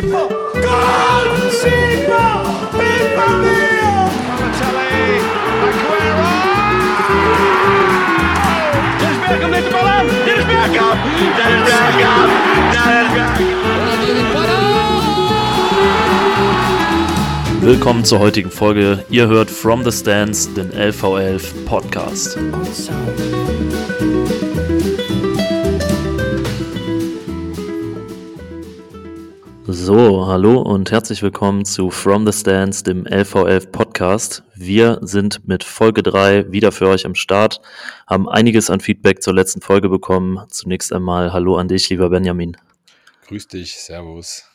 Siegler! Gol! Viva Rio! Balotelli, Aguero! Dennis Bergkamp neemt de bal aan. Dennis Bergkamp. Dennis Bergkamp. Dennis Bergkamp. Willkommen zur heutigen Folge. Ihr hört From the Stands, den LV11 Podcast. So, hallo und herzlich willkommen zu From the Stands, dem LV11 Podcast. Wir sind mit Folge 3 wieder für euch am Start, haben einiges an Feedback zur letzten Folge bekommen. Zunächst einmal Hallo an dich, lieber Benjamin. Grüß dich, Servus.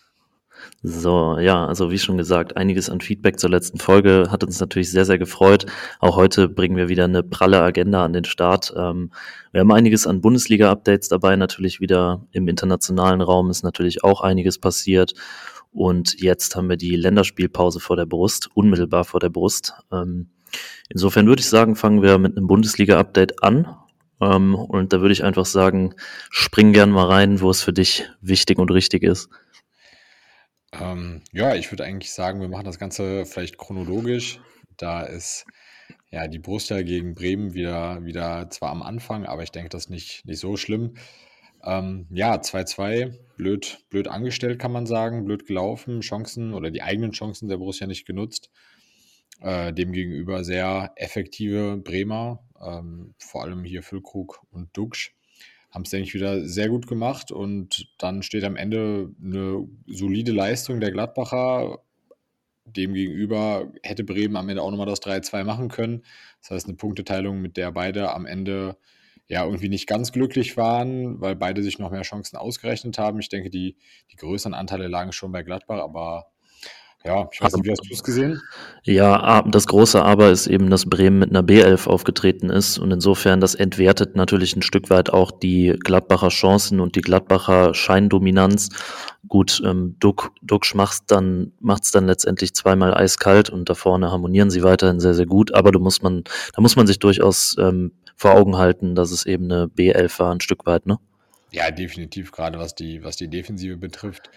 So, ja, also wie schon gesagt, einiges an Feedback zur letzten Folge hat uns natürlich sehr, sehr gefreut. Auch heute bringen wir wieder eine pralle Agenda an den Start. Ähm, wir haben einiges an Bundesliga-Updates dabei, natürlich wieder im internationalen Raum ist natürlich auch einiges passiert. Und jetzt haben wir die Länderspielpause vor der Brust, unmittelbar vor der Brust. Ähm, insofern würde ich sagen, fangen wir mit einem Bundesliga-Update an. Ähm, und da würde ich einfach sagen, spring gern mal rein, wo es für dich wichtig und richtig ist. Ähm, ja, ich würde eigentlich sagen, wir machen das Ganze vielleicht chronologisch. Da ist ja die Borussia gegen Bremen wieder, wieder zwar am Anfang, aber ich denke, das ist nicht, nicht so schlimm. Ähm, ja, 2-2, blöd, blöd angestellt, kann man sagen, blöd gelaufen, Chancen oder die eigenen Chancen der Borussia nicht genutzt. Äh, demgegenüber sehr effektive Bremer, ähm, vor allem hier Füllkrug und Duxch haben es, denke ich, wieder sehr gut gemacht und dann steht am Ende eine solide Leistung der Gladbacher. Demgegenüber hätte Bremen am Ende auch nochmal das 3-2 machen können. Das heißt, eine Punkteteilung, mit der beide am Ende ja irgendwie nicht ganz glücklich waren, weil beide sich noch mehr Chancen ausgerechnet haben. Ich denke, die, die größeren Anteile lagen schon bei Gladbach, aber ja, ich weiß nicht, wie hast du es gesehen? Ja, das große Aber ist eben, dass Bremen mit einer B11 aufgetreten ist und insofern das entwertet natürlich ein Stück weit auch die Gladbacher Chancen und die Gladbacher Scheindominanz. Gut, ähm, Duck, Duck macht's dann, macht's dann letztendlich zweimal eiskalt und da vorne harmonieren sie weiterhin sehr, sehr gut, aber da muss man, da muss man sich durchaus ähm, vor Augen halten, dass es eben eine B11 war, ein Stück weit, ne? Ja, definitiv, gerade was die, was die Defensive betrifft.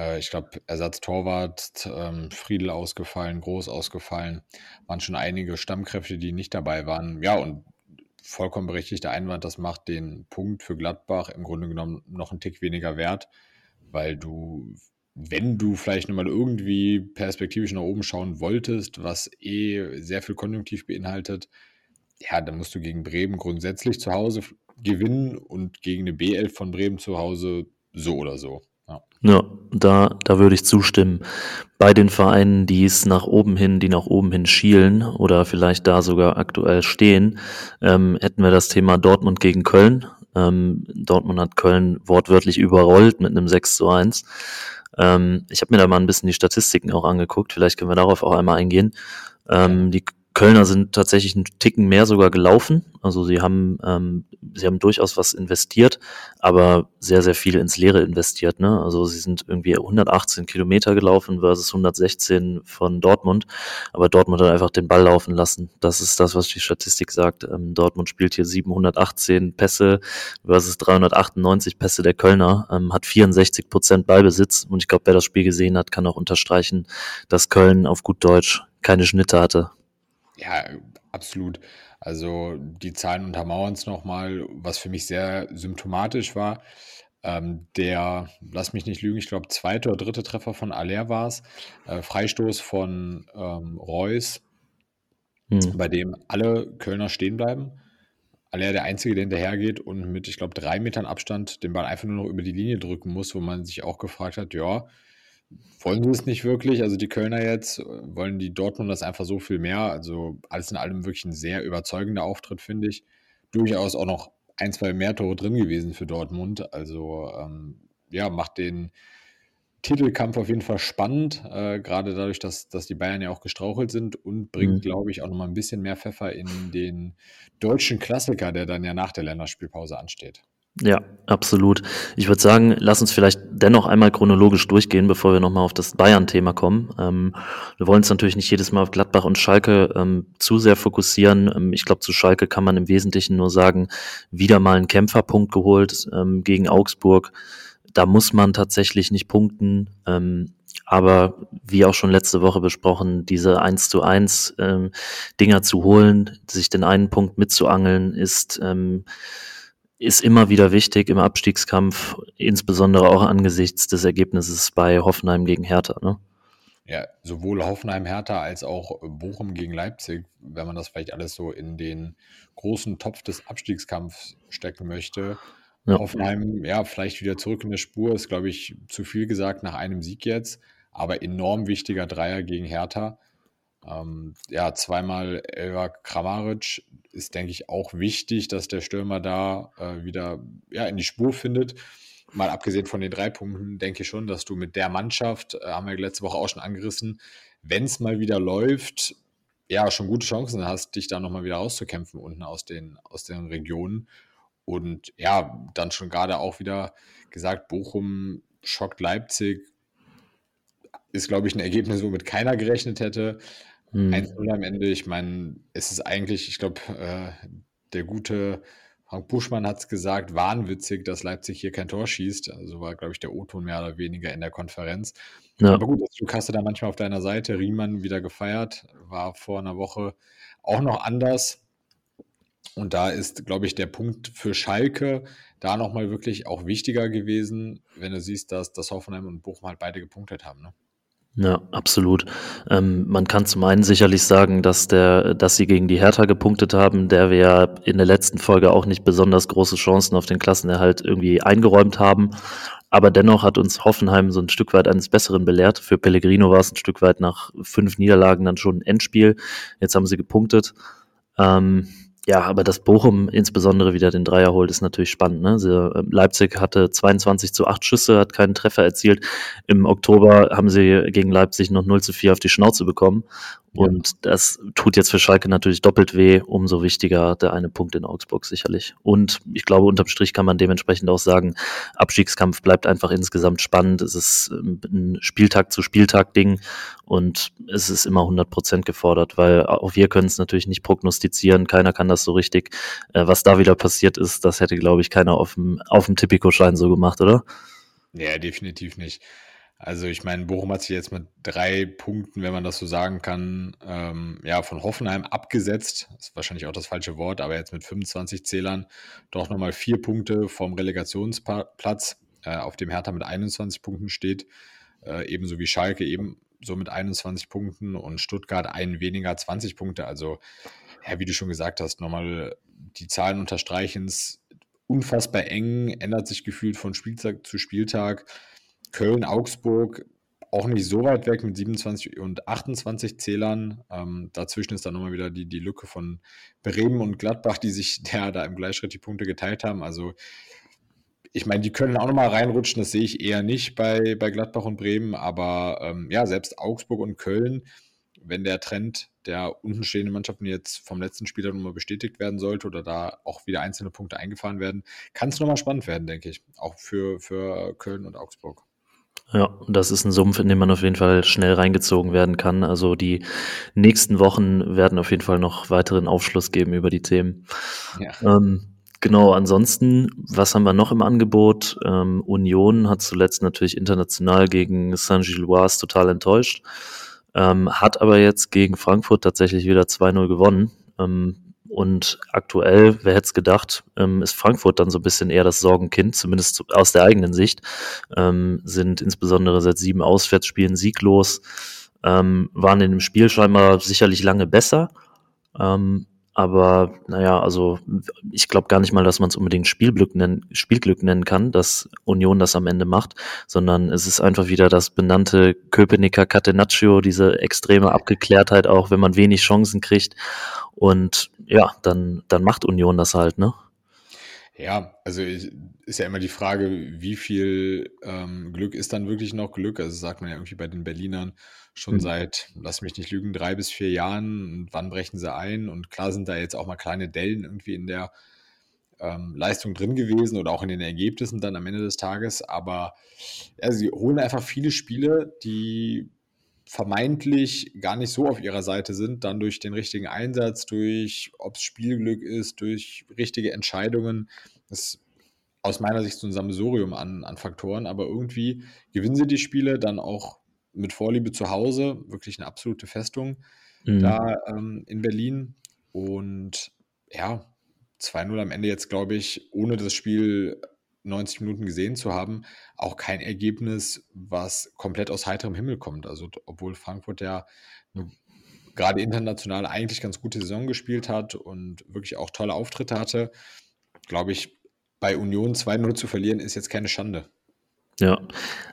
Äh, ich glaube, Ersatztorwart, ähm, Friedel ausgefallen, Groß ausgefallen, waren schon einige Stammkräfte, die nicht dabei waren. Ja, und vollkommen berechtigter Einwand, das macht den Punkt für Gladbach im Grunde genommen noch einen Tick weniger wert, weil du, wenn du vielleicht nochmal irgendwie perspektivisch nach oben schauen wolltest, was eh sehr viel Konjunktiv beinhaltet, ja, dann musst du gegen Bremen grundsätzlich zu Hause gewinnen und gegen eine B11 von Bremen zu Hause so oder so. Ja. da, da würde ich zustimmen. Bei den Vereinen, die es nach oben hin, die nach oben hin schielen oder vielleicht da sogar aktuell stehen, ähm, hätten wir das Thema Dortmund gegen Köln. Ähm, Dortmund hat Köln wortwörtlich überrollt mit einem 6 zu 1. Ähm, ich habe mir da mal ein bisschen die Statistiken auch angeguckt, vielleicht können wir darauf auch einmal eingehen. Ähm, die Kölner sind tatsächlich einen Ticken mehr sogar gelaufen. Also sie haben, ähm, sie haben durchaus was investiert, aber sehr, sehr viel ins Leere investiert. Ne? Also sie sind irgendwie 118 Kilometer gelaufen versus 116 von Dortmund. Aber Dortmund hat einfach den Ball laufen lassen. Das ist das, was die Statistik sagt. Ähm, Dortmund spielt hier 718 Pässe versus 398 Pässe der Kölner, ähm, hat 64 Prozent Ballbesitz. Und ich glaube, wer das Spiel gesehen hat, kann auch unterstreichen, dass Köln auf gut Deutsch keine Schnitte hatte. Ja, absolut. Also die Zahlen untermauern es nochmal, was für mich sehr symptomatisch war. Ähm, der, lass mich nicht lügen, ich glaube, zweite oder dritte Treffer von Aller war es. Äh, Freistoß von ähm, Reus, hm. bei dem alle Kölner stehen bleiben. Aller der Einzige, der hinterhergeht und mit, ich glaube, drei Metern Abstand den Ball einfach nur noch über die Linie drücken muss, wo man sich auch gefragt hat, ja, wollen sie es nicht wirklich. Also die Kölner jetzt, wollen die Dortmund das einfach so viel mehr. Also alles in allem wirklich ein sehr überzeugender Auftritt, finde ich. Durchaus auch noch ein, zwei mehr Tore drin gewesen für Dortmund. Also ähm, ja, macht den Titelkampf auf jeden Fall spannend, äh, gerade dadurch, dass, dass die Bayern ja auch gestrauchelt sind und bringt, mhm. glaube ich, auch nochmal ein bisschen mehr Pfeffer in den deutschen Klassiker, der dann ja nach der Länderspielpause ansteht. Ja, absolut. Ich würde sagen, lass uns vielleicht dennoch einmal chronologisch durchgehen, bevor wir nochmal auf das Bayern-Thema kommen. Ähm, wir wollen uns natürlich nicht jedes Mal auf Gladbach und Schalke ähm, zu sehr fokussieren. Ähm, ich glaube, zu Schalke kann man im Wesentlichen nur sagen, wieder mal einen Kämpferpunkt geholt ähm, gegen Augsburg da muss man tatsächlich nicht punkten. Ähm, aber wie auch schon letzte Woche besprochen, diese 1 zu 1 ähm, Dinger zu holen, sich den einen Punkt mitzuangeln, ist, ist immer wieder wichtig im Abstiegskampf, insbesondere auch angesichts des Ergebnisses bei Hoffenheim gegen Hertha. Ne? Ja, sowohl Hoffenheim, Hertha als auch Bochum gegen Leipzig, wenn man das vielleicht alles so in den großen Topf des Abstiegskampfs stecken möchte. Ja. Hoffenheim, ja, vielleicht wieder zurück in der Spur, ist, glaube ich, zu viel gesagt nach einem Sieg jetzt aber enorm wichtiger Dreier gegen Hertha. Ähm, ja, zweimal Elva Kramaric ist, denke ich, auch wichtig, dass der Stürmer da äh, wieder ja, in die Spur findet. Mal abgesehen von den drei Punkten, denke ich schon, dass du mit der Mannschaft, äh, haben wir letzte Woche auch schon angerissen, wenn es mal wieder läuft, ja, schon gute Chancen hast, dich da nochmal wieder rauszukämpfen unten aus den, aus den Regionen. Und ja, dann schon gerade auch wieder gesagt, Bochum schockt Leipzig, ist, glaube ich, ein Ergebnis, womit keiner gerechnet hätte. Hm. 1-0 am Ende, ich meine, es ist eigentlich, ich glaube, äh, der gute Frank Buschmann hat es gesagt, wahnwitzig, dass Leipzig hier kein Tor schießt. Also war, glaube ich, der O-Ton mehr oder weniger in der Konferenz. Ja. Aber gut, du hast da manchmal auf deiner Seite. Riemann wieder gefeiert, war vor einer Woche auch noch anders. Und da ist, glaube ich, der Punkt für Schalke da nochmal wirklich auch wichtiger gewesen, wenn du siehst, dass, dass Hoffenheim und Bochum halt beide gepunktet haben. Ne? Ja, absolut. Ähm, man kann zum einen sicherlich sagen, dass der, dass sie gegen die Hertha gepunktet haben, der wir in der letzten Folge auch nicht besonders große Chancen auf den Klassenerhalt irgendwie eingeräumt haben. Aber dennoch hat uns Hoffenheim so ein Stück weit eines Besseren belehrt. Für Pellegrino war es ein Stück weit nach fünf Niederlagen dann schon ein Endspiel. Jetzt haben sie gepunktet. Ähm, ja, aber dass Bochum insbesondere wieder den Dreier holt, ist natürlich spannend. Ne? Sie, äh, Leipzig hatte 22 zu 8 Schüsse, hat keinen Treffer erzielt. Im Oktober haben sie gegen Leipzig noch 0 zu 4 auf die Schnauze bekommen. Und das tut jetzt für Schalke natürlich doppelt weh, umso wichtiger der eine Punkt in Augsburg sicherlich. Und ich glaube, unterm Strich kann man dementsprechend auch sagen, Abstiegskampf bleibt einfach insgesamt spannend. Es ist ähm, ein Spieltag zu Spieltag Ding und es ist immer 100 Prozent gefordert, weil auch wir können es natürlich nicht prognostizieren. Keiner kann das so richtig. Äh, was da wieder passiert ist, das hätte, glaube ich, keiner auf dem, auf dem Tipico-Schein so gemacht, oder? Ja, definitiv nicht. Also ich meine, Bochum hat sich jetzt mit drei Punkten, wenn man das so sagen kann, ähm, ja, von Hoffenheim abgesetzt. Das ist wahrscheinlich auch das falsche Wort, aber jetzt mit 25 Zählern doch nochmal vier Punkte vom Relegationsplatz, äh, auf dem Hertha mit 21 Punkten steht. Äh, ebenso wie Schalke eben so mit 21 Punkten und Stuttgart einen weniger 20 Punkte. Also, ja, wie du schon gesagt hast, nochmal die Zahlen unterstreichen es unfassbar eng, ändert sich gefühlt von Spieltag zu Spieltag. Köln, Augsburg auch nicht so weit weg mit 27 und 28 Zählern. Ähm, dazwischen ist dann nochmal wieder die, die Lücke von Bremen und Gladbach, die sich der, da im Gleichschritt die Punkte geteilt haben. Also ich meine, die können auch nochmal reinrutschen, das sehe ich eher nicht bei, bei Gladbach und Bremen, aber ähm, ja, selbst Augsburg und Köln, wenn der Trend der untenstehenden Mannschaften jetzt vom letzten Spieler nochmal bestätigt werden sollte oder da auch wieder einzelne Punkte eingefahren werden, kann es nochmal spannend werden, denke ich. Auch für, für Köln und Augsburg. Ja, das ist ein Sumpf, in dem man auf jeden Fall schnell reingezogen werden kann. Also die nächsten Wochen werden auf jeden Fall noch weiteren Aufschluss geben über die Themen. Ja. Ähm, genau, ansonsten, was haben wir noch im Angebot? Ähm, Union hat zuletzt natürlich international gegen Saint-Gilloise total enttäuscht, ähm, hat aber jetzt gegen Frankfurt tatsächlich wieder 2-0 gewonnen. Und aktuell, wer hätte es gedacht, ähm, ist Frankfurt dann so ein bisschen eher das Sorgenkind, zumindest aus der eigenen Sicht. Ähm, sind insbesondere seit sieben Auswärtsspielen sieglos, ähm, waren in dem Spiel scheinbar sicherlich lange besser. Ähm, aber naja, also ich glaube gar nicht mal, dass man es unbedingt Spielglück nennen, Spielglück nennen kann, dass Union das am Ende macht, sondern es ist einfach wieder das benannte Köpenicker Catenaccio, diese extreme Abgeklärtheit, auch wenn man wenig Chancen kriegt. Und ja, dann, dann macht Union das halt, ne? Ja, also ist ja immer die Frage, wie viel ähm, Glück ist dann wirklich noch Glück? Also sagt man ja irgendwie bei den Berlinern schon mhm. seit, lass mich nicht lügen, drei bis vier Jahren. Und wann brechen sie ein? Und klar sind da jetzt auch mal kleine Dellen irgendwie in der ähm, Leistung drin gewesen oder auch in den Ergebnissen dann am Ende des Tages. Aber ja, sie holen einfach viele Spiele, die vermeintlich gar nicht so auf ihrer Seite sind, dann durch den richtigen Einsatz, durch ob es Spielglück ist, durch richtige Entscheidungen. Das aus meiner Sicht so ein Sammelsurium an, an Faktoren, aber irgendwie gewinnen sie die Spiele dann auch mit Vorliebe zu Hause, wirklich eine absolute Festung mhm. da ähm, in Berlin. Und ja, 2-0 am Ende jetzt, glaube ich, ohne das Spiel 90 Minuten gesehen zu haben, auch kein Ergebnis, was komplett aus heiterem Himmel kommt. Also, obwohl Frankfurt ja gerade international eigentlich ganz gute Saison gespielt hat und wirklich auch tolle Auftritte hatte, glaube ich, bei Union 2-0 zu verlieren, ist jetzt keine Schande. Ja,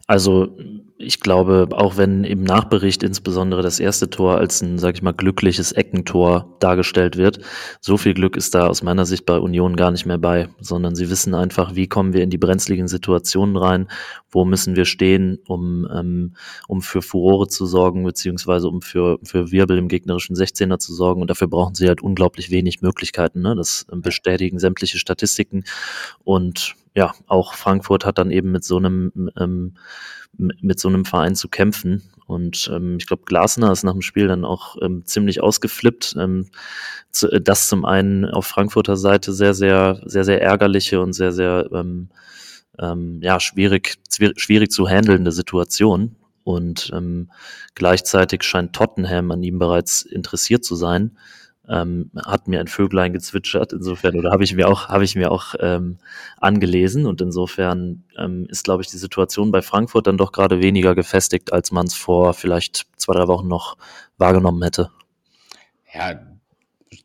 also ich glaube, auch wenn im Nachbericht insbesondere das erste Tor als ein, sag ich mal, glückliches Eckentor dargestellt wird, so viel Glück ist da aus meiner Sicht bei Union gar nicht mehr bei, sondern sie wissen einfach, wie kommen wir in die brenzligen Situationen rein, wo müssen wir stehen, um, ähm, um für Furore zu sorgen, beziehungsweise um für, für Wirbel im gegnerischen 16er zu sorgen und dafür brauchen sie halt unglaublich wenig Möglichkeiten. Ne? Das bestätigen sämtliche Statistiken und ja, auch Frankfurt hat dann eben mit so einem ähm, mit so einem Verein zu kämpfen. Und ähm, ich glaube, Glasner ist nach dem Spiel dann auch ähm, ziemlich ausgeflippt. Ähm, zu, das zum einen auf Frankfurter Seite sehr, sehr, sehr, sehr ärgerliche und sehr, sehr ähm, ähm, ja, schwierig, schwierig zu handelnde Situation. Und ähm, gleichzeitig scheint Tottenham an ihm bereits interessiert zu sein ähm, hat mir ein Vöglein gezwitschert. Insofern, oder habe ich mir auch, habe ich mir auch ähm, angelesen. Und insofern ähm, ist, glaube ich, die Situation bei Frankfurt dann doch gerade weniger gefestigt, als man es vor vielleicht zwei, drei Wochen noch wahrgenommen hätte. Ja,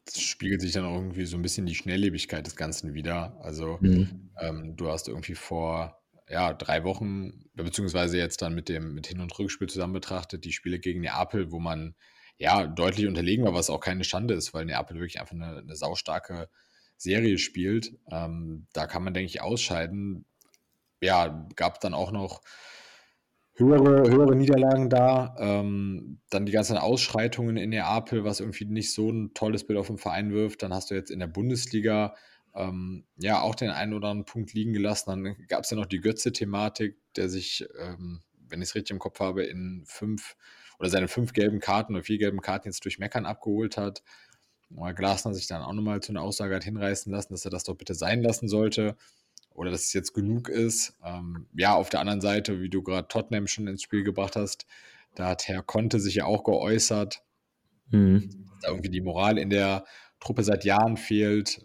das spiegelt sich dann auch irgendwie so ein bisschen die Schnelllebigkeit des Ganzen wieder. Also mhm. ähm, du hast irgendwie vor ja, drei Wochen, beziehungsweise jetzt dann mit dem mit Hin- und Rückspiel zusammen betrachtet, die Spiele gegen Neapel, wo man ja, deutlich unterlegen war, was auch keine Schande ist, weil Neapel wirklich einfach eine, eine saustarke Serie spielt. Ähm, da kann man, denke ich, ausscheiden. Ja, gab dann auch noch höhere, höhere Niederlagen da. Ähm, dann die ganzen Ausschreitungen in Neapel, was irgendwie nicht so ein tolles Bild auf den Verein wirft. Dann hast du jetzt in der Bundesliga ähm, ja auch den einen oder anderen Punkt liegen gelassen. Dann gab es ja noch die Götze-Thematik, der sich, ähm, wenn ich es richtig im Kopf habe, in fünf oder seine fünf gelben Karten oder vier gelben Karten jetzt durch Meckern abgeholt hat. Glasner sich dann auch nochmal zu einer Aussage hat hinreißen lassen, dass er das doch bitte sein lassen sollte oder dass es jetzt genug ist. Ähm, ja, auf der anderen Seite, wie du gerade Tottenham schon ins Spiel gebracht hast, da hat Herr Conte sich ja auch geäußert, mhm. dass da irgendwie die Moral in der Truppe seit Jahren fehlt,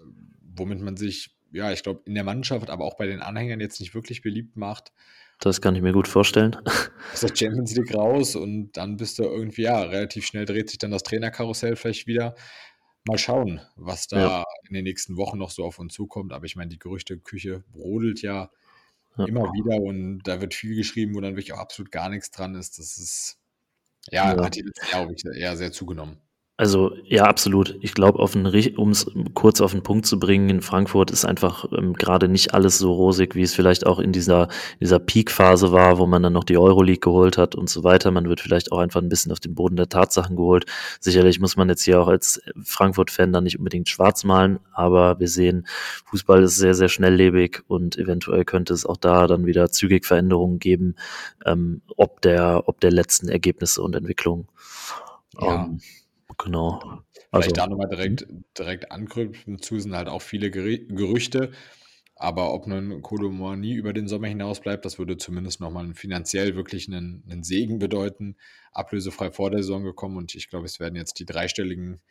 womit man sich, ja, ich glaube, in der Mannschaft, aber auch bei den Anhängern jetzt nicht wirklich beliebt macht. Das kann ich mir gut vorstellen. Aus der Champions League raus und dann bist du irgendwie, ja, relativ schnell dreht sich dann das Trainerkarussell vielleicht wieder. Mal schauen, was da ja. in den nächsten Wochen noch so auf uns zukommt. Aber ich meine, die Gerüchteküche brodelt ja, ja, immer wieder und da wird viel geschrieben, wo dann wirklich auch absolut gar nichts dran ist. Das ist, ja, ja. hat die letzten Jahre eher sehr zugenommen. Also ja, absolut. Ich glaube, um es kurz auf den Punkt zu bringen, in Frankfurt ist einfach ähm, gerade nicht alles so rosig, wie es vielleicht auch in dieser, dieser Peak-Phase war, wo man dann noch die Euroleague geholt hat und so weiter. Man wird vielleicht auch einfach ein bisschen auf den Boden der Tatsachen geholt. Sicherlich muss man jetzt hier auch als Frankfurt-Fan dann nicht unbedingt schwarz malen, aber wir sehen, Fußball ist sehr, sehr schnelllebig und eventuell könnte es auch da dann wieder zügig Veränderungen geben, ähm, ob der, ob der letzten Ergebnisse und Entwicklungen. Ja. Um, ähm, Genau. Vielleicht also, da nochmal direkt, mhm. direkt anknüpfen zu, sind halt auch viele Gerüchte. Aber ob nun Kodomor nie über den Sommer hinaus bleibt, das würde zumindest nochmal finanziell wirklich einen, einen Segen bedeuten. Ablösefrei vor der Saison gekommen und ich glaube, es werden jetzt die dreistelligen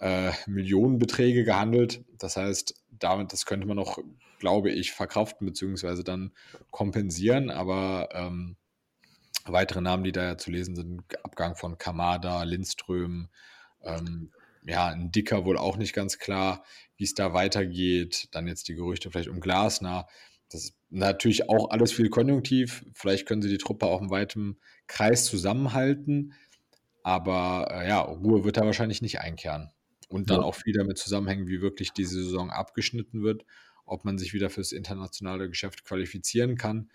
äh, Millionenbeträge gehandelt. Das heißt, damit, das könnte man noch, glaube ich, verkraften bzw. dann kompensieren. Aber ähm, weitere Namen, die da ja zu lesen sind, Abgang von Kamada, Lindström, ähm, ja, ein Dicker wohl auch nicht ganz klar, wie es da weitergeht. Dann jetzt die Gerüchte vielleicht um Glasner. Das ist natürlich auch alles viel konjunktiv. Vielleicht können sie die Truppe auch im weiten Kreis zusammenhalten. Aber äh, ja, Ruhe wird da wahrscheinlich nicht einkehren. Und dann ja. auch viel damit zusammenhängen, wie wirklich diese Saison abgeschnitten wird, ob man sich wieder fürs internationale Geschäft qualifizieren kann,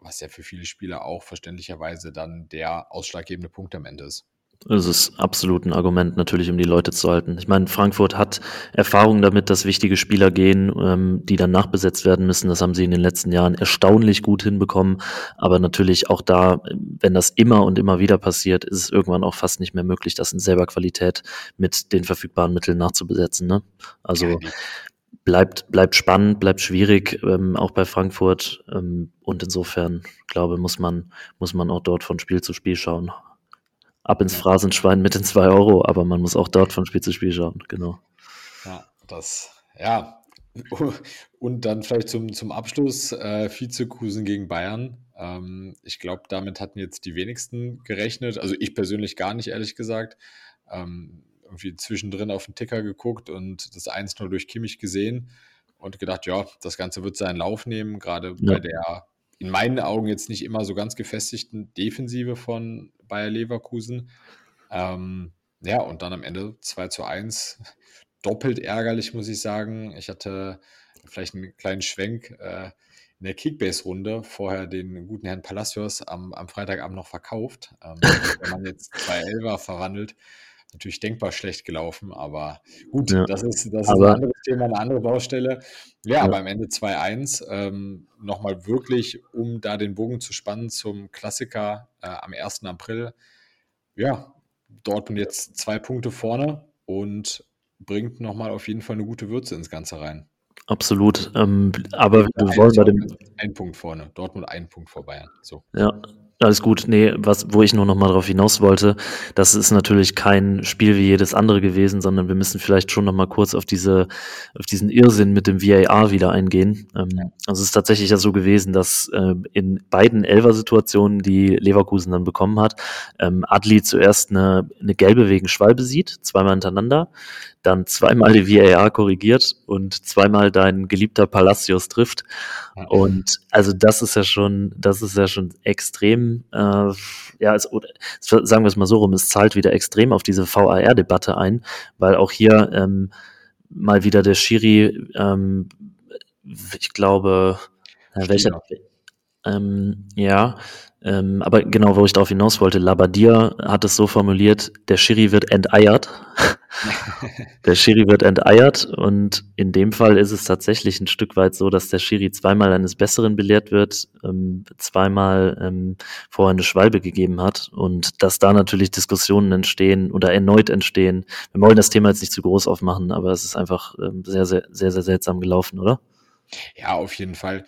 was ja für viele Spieler auch verständlicherweise dann der ausschlaggebende Punkt am Ende ist. Es ist absolut ein Argument, natürlich, um die Leute zu halten. Ich meine, Frankfurt hat Erfahrung damit, dass wichtige Spieler gehen, ähm, die dann nachbesetzt werden müssen. Das haben sie in den letzten Jahren erstaunlich gut hinbekommen. Aber natürlich auch da, wenn das immer und immer wieder passiert, ist es irgendwann auch fast nicht mehr möglich, das in selber Qualität mit den verfügbaren Mitteln nachzubesetzen. Ne? Also bleibt, bleibt spannend, bleibt schwierig, ähm, auch bei Frankfurt. Ähm, und insofern, glaube muss man, muss man auch dort von Spiel zu Spiel schauen. Ab ins Phrasenschwein mit den zwei Euro, aber man muss auch dort von Spiel zu Spiel schauen, genau. Ja, das, ja. Und dann vielleicht zum, zum Abschluss äh, Vizekusen gegen Bayern. Ähm, ich glaube, damit hatten jetzt die wenigsten gerechnet. Also ich persönlich gar nicht, ehrlich gesagt. Ähm, irgendwie zwischendrin auf den Ticker geguckt und das 1-0 durch Kimmich gesehen und gedacht, ja, das Ganze wird seinen Lauf nehmen, gerade ja. bei der in meinen Augen jetzt nicht immer so ganz gefestigten Defensive von Bayer Leverkusen. Ähm, ja, und dann am Ende 2 zu 1. Doppelt ärgerlich, muss ich sagen. Ich hatte vielleicht einen kleinen Schwenk äh, in der Kickbase-Runde vorher den guten Herrn Palacios am, am Freitagabend noch verkauft. Ähm, wenn man jetzt zwei Elfer verwandelt, natürlich denkbar schlecht gelaufen, aber gut, ja. das ist, das ist ein anderes Thema, eine andere Baustelle. Ja, ja. aber am Ende 2-1, ähm, nochmal wirklich, um da den Bogen zu spannen zum Klassiker äh, am 1. April. Ja, Dortmund jetzt zwei Punkte vorne und bringt nochmal auf jeden Fall eine gute Würze ins Ganze rein. Absolut. Ähm, aber wir wollen bei dem. Ein Punkt vorne. Dortmund ein Punkt vor Bayern. So. Ja, alles gut. Nee, was, wo ich nur noch mal darauf hinaus wollte, das ist natürlich kein Spiel wie jedes andere gewesen, sondern wir müssen vielleicht schon noch mal kurz auf diese, auf diesen Irrsinn mit dem VAR wieder eingehen. Ähm. Also es ist tatsächlich ja so gewesen, dass äh, in beiden Elfer-Situationen, die Leverkusen dann bekommen hat, ähm, Adli zuerst eine, eine gelbe wegen Schwalbe sieht, zweimal hintereinander, dann zweimal die VAR korrigiert und zweimal dein geliebter Palacios trifft. Und also das ist ja schon, das ist ja schon extrem, äh, ja, es, oder, sagen wir es mal so rum, es zahlt wieder extrem auf diese VAR-Debatte ein, weil auch hier ähm, mal wieder der Schiri, ähm, ich glaube, äh, welcher, ähm, ja, ähm, aber genau, wo ich darauf hinaus wollte, Labadia hat es so formuliert, der Schiri wird enteiert. der Schiri wird enteiert und in dem Fall ist es tatsächlich ein Stück weit so, dass der Schiri zweimal eines Besseren belehrt wird, ähm, zweimal ähm, vorher eine Schwalbe gegeben hat und dass da natürlich Diskussionen entstehen oder erneut entstehen. Wir wollen das Thema jetzt nicht zu groß aufmachen, aber es ist einfach ähm, sehr, sehr, sehr, sehr seltsam gelaufen, oder? Ja, auf jeden Fall.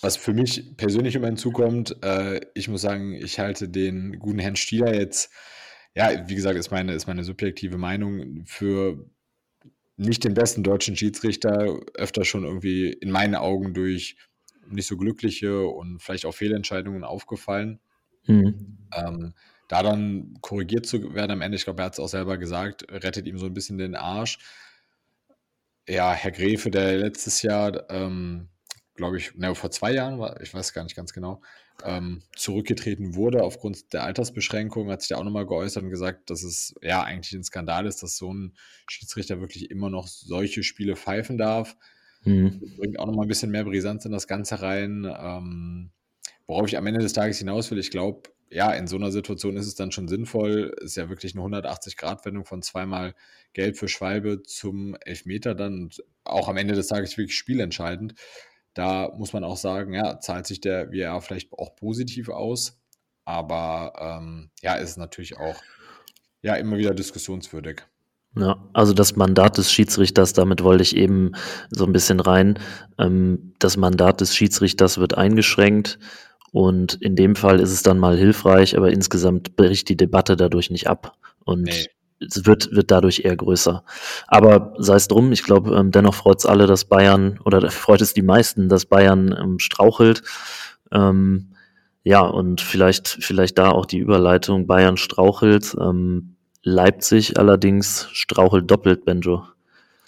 Was für mich persönlich immer hinzukommt, äh, ich muss sagen, ich halte den guten Herrn Stieler jetzt, ja, wie gesagt, ist meine, ist meine subjektive Meinung, für nicht den besten deutschen Schiedsrichter, öfter schon irgendwie in meinen Augen durch nicht so glückliche und vielleicht auch Fehlentscheidungen aufgefallen. Mhm. Ähm, da dann korrigiert zu werden am Ende, ich glaube, er hat es auch selber gesagt, rettet ihm so ein bisschen den Arsch. Ja, Herr Gräfe, der letztes Jahr ähm, glaube ich, ne, vor zwei Jahren war, ich weiß gar nicht ganz genau, ähm, zurückgetreten wurde aufgrund der Altersbeschränkung, hat sich da auch nochmal geäußert und gesagt, dass es ja eigentlich ein Skandal ist, dass so ein Schiedsrichter wirklich immer noch solche Spiele pfeifen darf. Mhm. Bringt auch nochmal ein bisschen mehr Brisanz in das Ganze rein. Ähm, worauf ich am Ende des Tages hinaus will, ich glaube, ja, in so einer Situation ist es dann schon sinnvoll. Ist ja wirklich eine 180-Grad-Wendung von zweimal Gelb für Schwalbe zum Elfmeter dann und auch am Ende des Tages wirklich spielentscheidend. Da muss man auch sagen, ja, zahlt sich der VR vielleicht auch positiv aus, aber ähm, ja, ist natürlich auch ja immer wieder diskussionswürdig. Ja, also das Mandat des Schiedsrichters, damit wollte ich eben so ein bisschen rein. Ähm, das Mandat des Schiedsrichters wird eingeschränkt und in dem Fall ist es dann mal hilfreich, aber insgesamt bricht die Debatte dadurch nicht ab. Und nee wird, wird dadurch eher größer. Aber sei es drum, ich glaube, ähm, dennoch freut es alle, dass Bayern, oder freut es die meisten, dass Bayern ähm, strauchelt. Ähm, ja, und vielleicht, vielleicht da auch die Überleitung, Bayern strauchelt, ähm, Leipzig allerdings strauchelt doppelt, Benjo.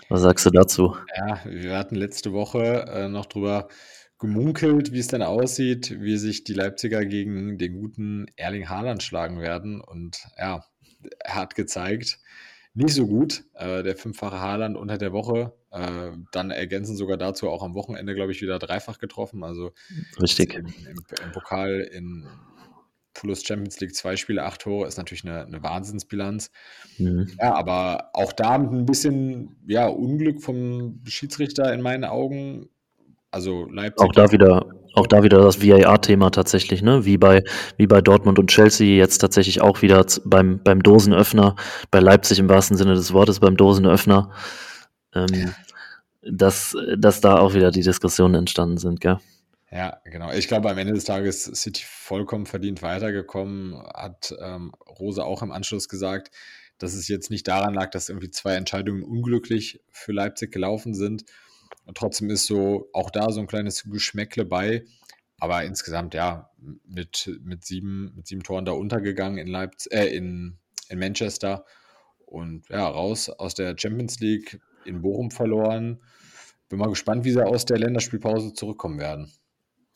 Was sagst du dazu? Ja, wir hatten letzte Woche äh, noch drüber gemunkelt, wie es denn aussieht, wie sich die Leipziger gegen den guten Erling Haaland schlagen werden. Und ja, hat gezeigt, nicht so gut. Äh, der fünffache Haaland unter der Woche. Äh, dann ergänzen sogar dazu auch am Wochenende, glaube ich, wieder dreifach getroffen. Also richtig. Im, im, im Pokal in plus Champions League zwei Spiele, acht Tore ist natürlich eine, eine Wahnsinnsbilanz. Mhm. Ja, aber auch da mit ein bisschen ja, Unglück vom Schiedsrichter in meinen Augen. Also Leipzig. Auch da wieder, auch da wieder das VAR-Thema tatsächlich, ne? Wie bei, wie bei Dortmund und Chelsea jetzt tatsächlich auch wieder beim, beim Dosenöffner, bei Leipzig im wahrsten Sinne des Wortes beim Dosenöffner. Ähm, dass, dass da auch wieder die Diskussionen entstanden sind, gell? Ja, genau. Ich glaube, am Ende des Tages ist City vollkommen verdient weitergekommen, hat ähm, Rose auch im Anschluss gesagt, dass es jetzt nicht daran lag, dass irgendwie zwei Entscheidungen unglücklich für Leipzig gelaufen sind. Und trotzdem ist so auch da so ein kleines Geschmäckle bei. Aber insgesamt, ja, mit, mit, sieben, mit sieben Toren da untergegangen in Leipzig, äh, in, in Manchester. Und ja, raus aus der Champions League in Bochum verloren. Bin mal gespannt, wie sie aus der Länderspielpause zurückkommen werden.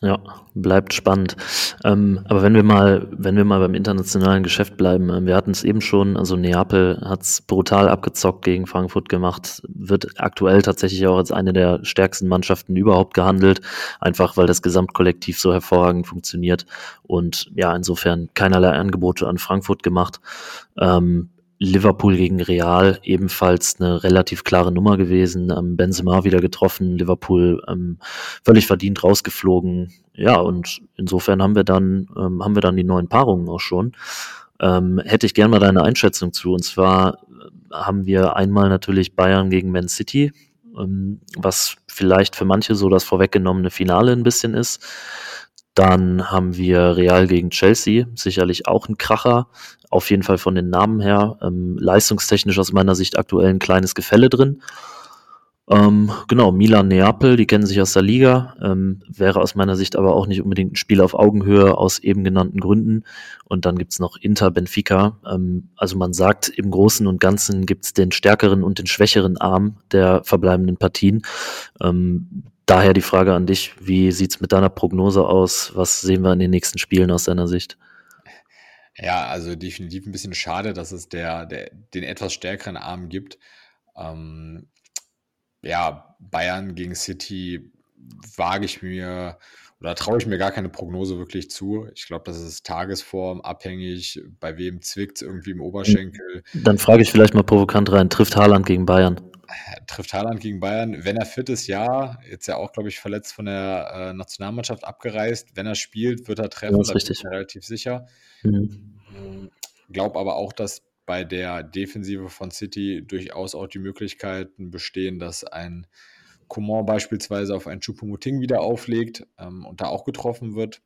Ja, bleibt spannend. Ähm, aber wenn wir mal, wenn wir mal beim internationalen Geschäft bleiben, äh, wir hatten es eben schon, also Neapel hat es brutal abgezockt gegen Frankfurt gemacht, wird aktuell tatsächlich auch als eine der stärksten Mannschaften überhaupt gehandelt, einfach weil das Gesamtkollektiv so hervorragend funktioniert und ja, insofern keinerlei Angebote an Frankfurt gemacht. Ähm, Liverpool gegen Real ebenfalls eine relativ klare Nummer gewesen. Ähm, Benzema wieder getroffen, Liverpool ähm, völlig verdient rausgeflogen. Ja, und insofern haben wir dann, ähm, haben wir dann die neuen Paarungen auch schon. Ähm, hätte ich gerne mal deine Einschätzung zu. Und zwar äh, haben wir einmal natürlich Bayern gegen Man City, ähm, was vielleicht für manche so das vorweggenommene Finale ein bisschen ist. Dann haben wir Real gegen Chelsea, sicherlich auch ein Kracher, auf jeden Fall von den Namen her. Ähm, leistungstechnisch aus meiner Sicht aktuell ein kleines Gefälle drin. Ähm, genau, Milan Neapel, die kennen sich aus der Liga, ähm, wäre aus meiner Sicht aber auch nicht unbedingt ein Spiel auf Augenhöhe aus eben genannten Gründen. Und dann gibt's noch Inter Benfica. Ähm, also man sagt, im Großen und Ganzen gibt's den stärkeren und den schwächeren Arm der verbleibenden Partien. Ähm, Daher die Frage an dich, wie sieht's mit deiner Prognose aus? Was sehen wir in den nächsten Spielen aus deiner Sicht? Ja, also definitiv ein bisschen schade, dass es der, der den etwas stärkeren Arm gibt. Ähm, ja, Bayern gegen City wage ich mir oder traue ich mir gar keine Prognose wirklich zu. Ich glaube, das ist Tagesform abhängig, bei wem zwickt es irgendwie im Oberschenkel. Dann frage ich vielleicht mal provokant rein, trifft Haaland gegen Bayern? Trifft Haaland gegen Bayern. Wenn er fit ist, ja. Jetzt ja auch, glaube ich, verletzt von der äh, Nationalmannschaft abgereist. Wenn er spielt, wird er treffen. Das ist relativ sicher. Mhm. Glaub aber auch, dass bei der Defensive von City durchaus auch die Möglichkeiten bestehen, dass ein Coman beispielsweise auf einen Choupo-Moting wieder auflegt ähm, und da auch getroffen wird.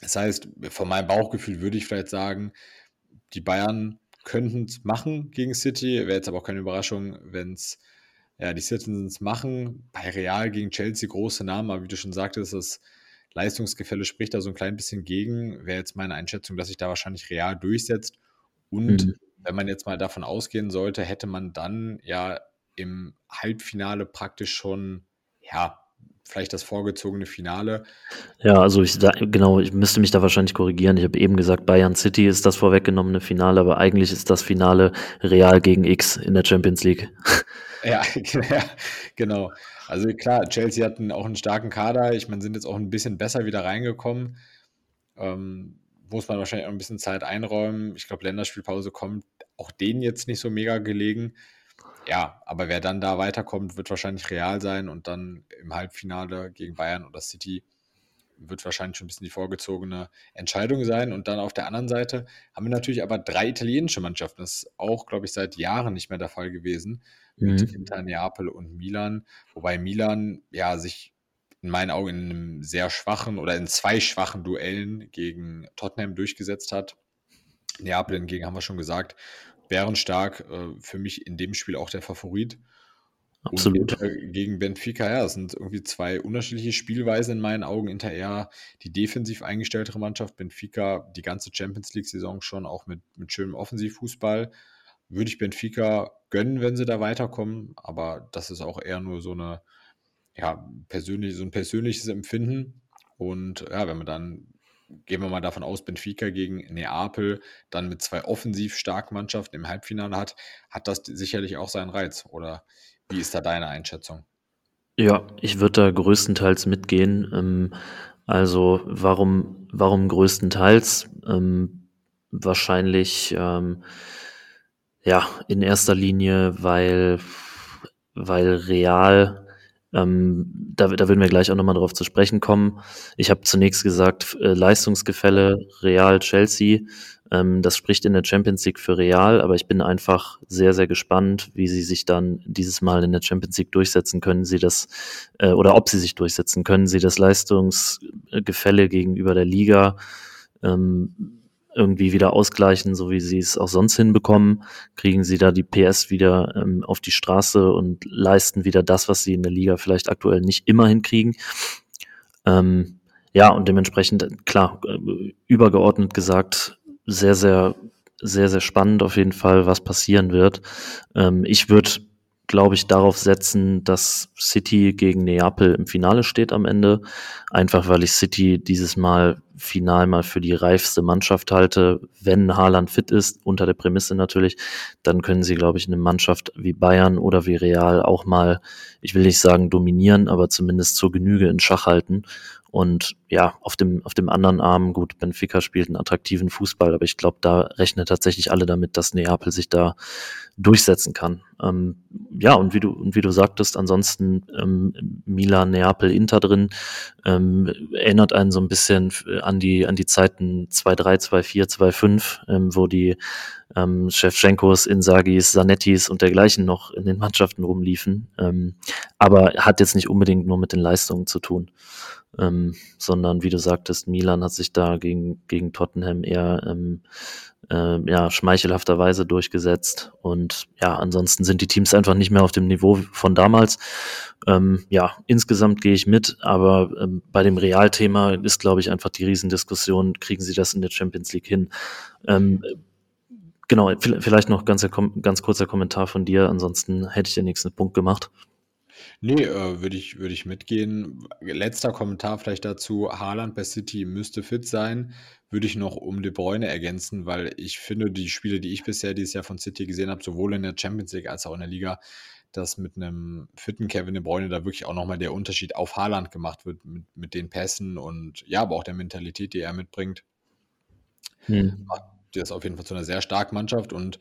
Das heißt, von meinem Bauchgefühl würde ich vielleicht sagen, die Bayern könnten es machen gegen City. Wäre jetzt aber auch keine Überraschung, wenn es ja, die Citizens machen. Bei Real gegen Chelsea große Namen, aber wie du schon sagtest, das Leistungsgefälle spricht da so ein klein bisschen gegen. Wäre jetzt meine Einschätzung, dass sich da wahrscheinlich Real durchsetzt. Und mhm. wenn man jetzt mal davon ausgehen sollte, hätte man dann ja im Halbfinale praktisch schon ja, vielleicht das vorgezogene Finale. Ja, also ich genau, ich müsste mich da wahrscheinlich korrigieren. Ich habe eben gesagt, Bayern City ist das vorweggenommene Finale, aber eigentlich ist das Finale Real gegen X in der Champions League. Ja, genau. Also klar, Chelsea hatten auch einen starken Kader. Ich meine, sind jetzt auch ein bisschen besser wieder reingekommen. Ähm, muss man wahrscheinlich auch ein bisschen Zeit einräumen. Ich glaube, Länderspielpause kommt auch denen jetzt nicht so mega gelegen ja, aber wer dann da weiterkommt, wird wahrscheinlich real sein und dann im Halbfinale gegen Bayern oder City wird wahrscheinlich schon ein bisschen die vorgezogene Entscheidung sein. Und dann auf der anderen Seite haben wir natürlich aber drei italienische Mannschaften. Das ist auch, glaube ich, seit Jahren nicht mehr der Fall gewesen. Mit mhm. Inter, Neapel und Milan. Wobei Milan ja sich in meinen Augen in einem sehr schwachen oder in zwei schwachen Duellen gegen Tottenham durchgesetzt hat. Neapel hingegen haben wir schon gesagt, bärenstark. Äh, für mich in dem Spiel auch der Favorit. Absolut. Und äh, gegen Benfica, ja, das sind irgendwie zwei unterschiedliche Spielweisen in meinen Augen. Inter eher die defensiv eingestelltere Mannschaft, Benfica die ganze Champions League-Saison schon auch mit, mit schönem Offensivfußball. Würde ich Benfica gönnen, wenn sie da weiterkommen, aber das ist auch eher nur so eine, ja, persönlich, so ein persönliches Empfinden. Und ja, wenn man dann gehen wir mal davon aus, Benfica gegen Neapel dann mit zwei offensiv starken Mannschaften im Halbfinale hat, hat das sicherlich auch seinen Reiz. Oder wie ist da deine Einschätzung? Ja, ich würde da größtenteils mitgehen. Ähm, also warum, warum größtenteils? Ähm, wahrscheinlich ähm, ja in erster Linie, weil, weil Real ähm, da, da würden wir gleich auch nochmal drauf zu sprechen kommen. Ich habe zunächst gesagt, äh, Leistungsgefälle Real Chelsea. Ähm, das spricht in der Champions League für Real, aber ich bin einfach sehr, sehr gespannt, wie sie sich dann dieses Mal in der Champions League durchsetzen können. Sie das, äh, oder ob sie sich durchsetzen können, sie das Leistungsgefälle gegenüber der Liga ähm, irgendwie wieder ausgleichen, so wie sie es auch sonst hinbekommen, kriegen sie da die PS wieder ähm, auf die Straße und leisten wieder das, was sie in der Liga vielleicht aktuell nicht immer hinkriegen. Ähm, ja, und dementsprechend, klar, äh, übergeordnet gesagt, sehr, sehr, sehr, sehr spannend auf jeden Fall, was passieren wird. Ähm, ich würde glaube ich, darauf setzen, dass City gegen Neapel im Finale steht am Ende. Einfach weil ich City dieses Mal final mal für die reifste Mannschaft halte. Wenn Haaland fit ist, unter der Prämisse natürlich, dann können sie, glaube ich, eine Mannschaft wie Bayern oder wie Real auch mal, ich will nicht sagen dominieren, aber zumindest zur Genüge in Schach halten. Und ja, auf dem, auf dem anderen Arm, gut, Benfica spielt einen attraktiven Fußball, aber ich glaube, da rechnen tatsächlich alle damit, dass Neapel sich da durchsetzen kann. Ähm, ja, und wie du, und wie du sagtest, ansonsten ähm, Milan, Neapel, Inter drin, ähm, erinnert einen so ein bisschen an die, an die Zeiten 2-3, 2-4, 2-5, ähm, wo die ähm, Shevchenkos, Insagis, Zanettis und dergleichen noch in den Mannschaften rumliefen. Ähm, aber hat jetzt nicht unbedingt nur mit den Leistungen zu tun ähm, sondern wie du sagtest, Milan hat sich da gegen, gegen Tottenham eher ähm, äh, ja, schmeichelhafterweise durchgesetzt. Und ja, ansonsten sind die Teams einfach nicht mehr auf dem Niveau von damals. Ähm, ja, insgesamt gehe ich mit, aber ähm, bei dem Realthema ist, glaube ich, einfach die Riesendiskussion, kriegen sie das in der Champions League hin? Ähm, genau, vielleicht noch ganz, ganz kurzer Kommentar von dir, ansonsten hätte ich den nächsten Punkt gemacht. Nee, äh, würde ich, würde ich mitgehen. Letzter Kommentar vielleicht dazu. Haaland bei City müsste fit sein. Würde ich noch um De Bruyne ergänzen, weil ich finde, die Spiele, die ich bisher dieses Jahr von City gesehen habe, sowohl in der Champions League als auch in der Liga, dass mit einem fitten Kevin De Bruyne da wirklich auch nochmal der Unterschied auf Haaland gemacht wird, mit, mit den Pässen und ja, aber auch der Mentalität, die er mitbringt. Hm. Macht das auf jeden Fall zu einer sehr starken Mannschaft und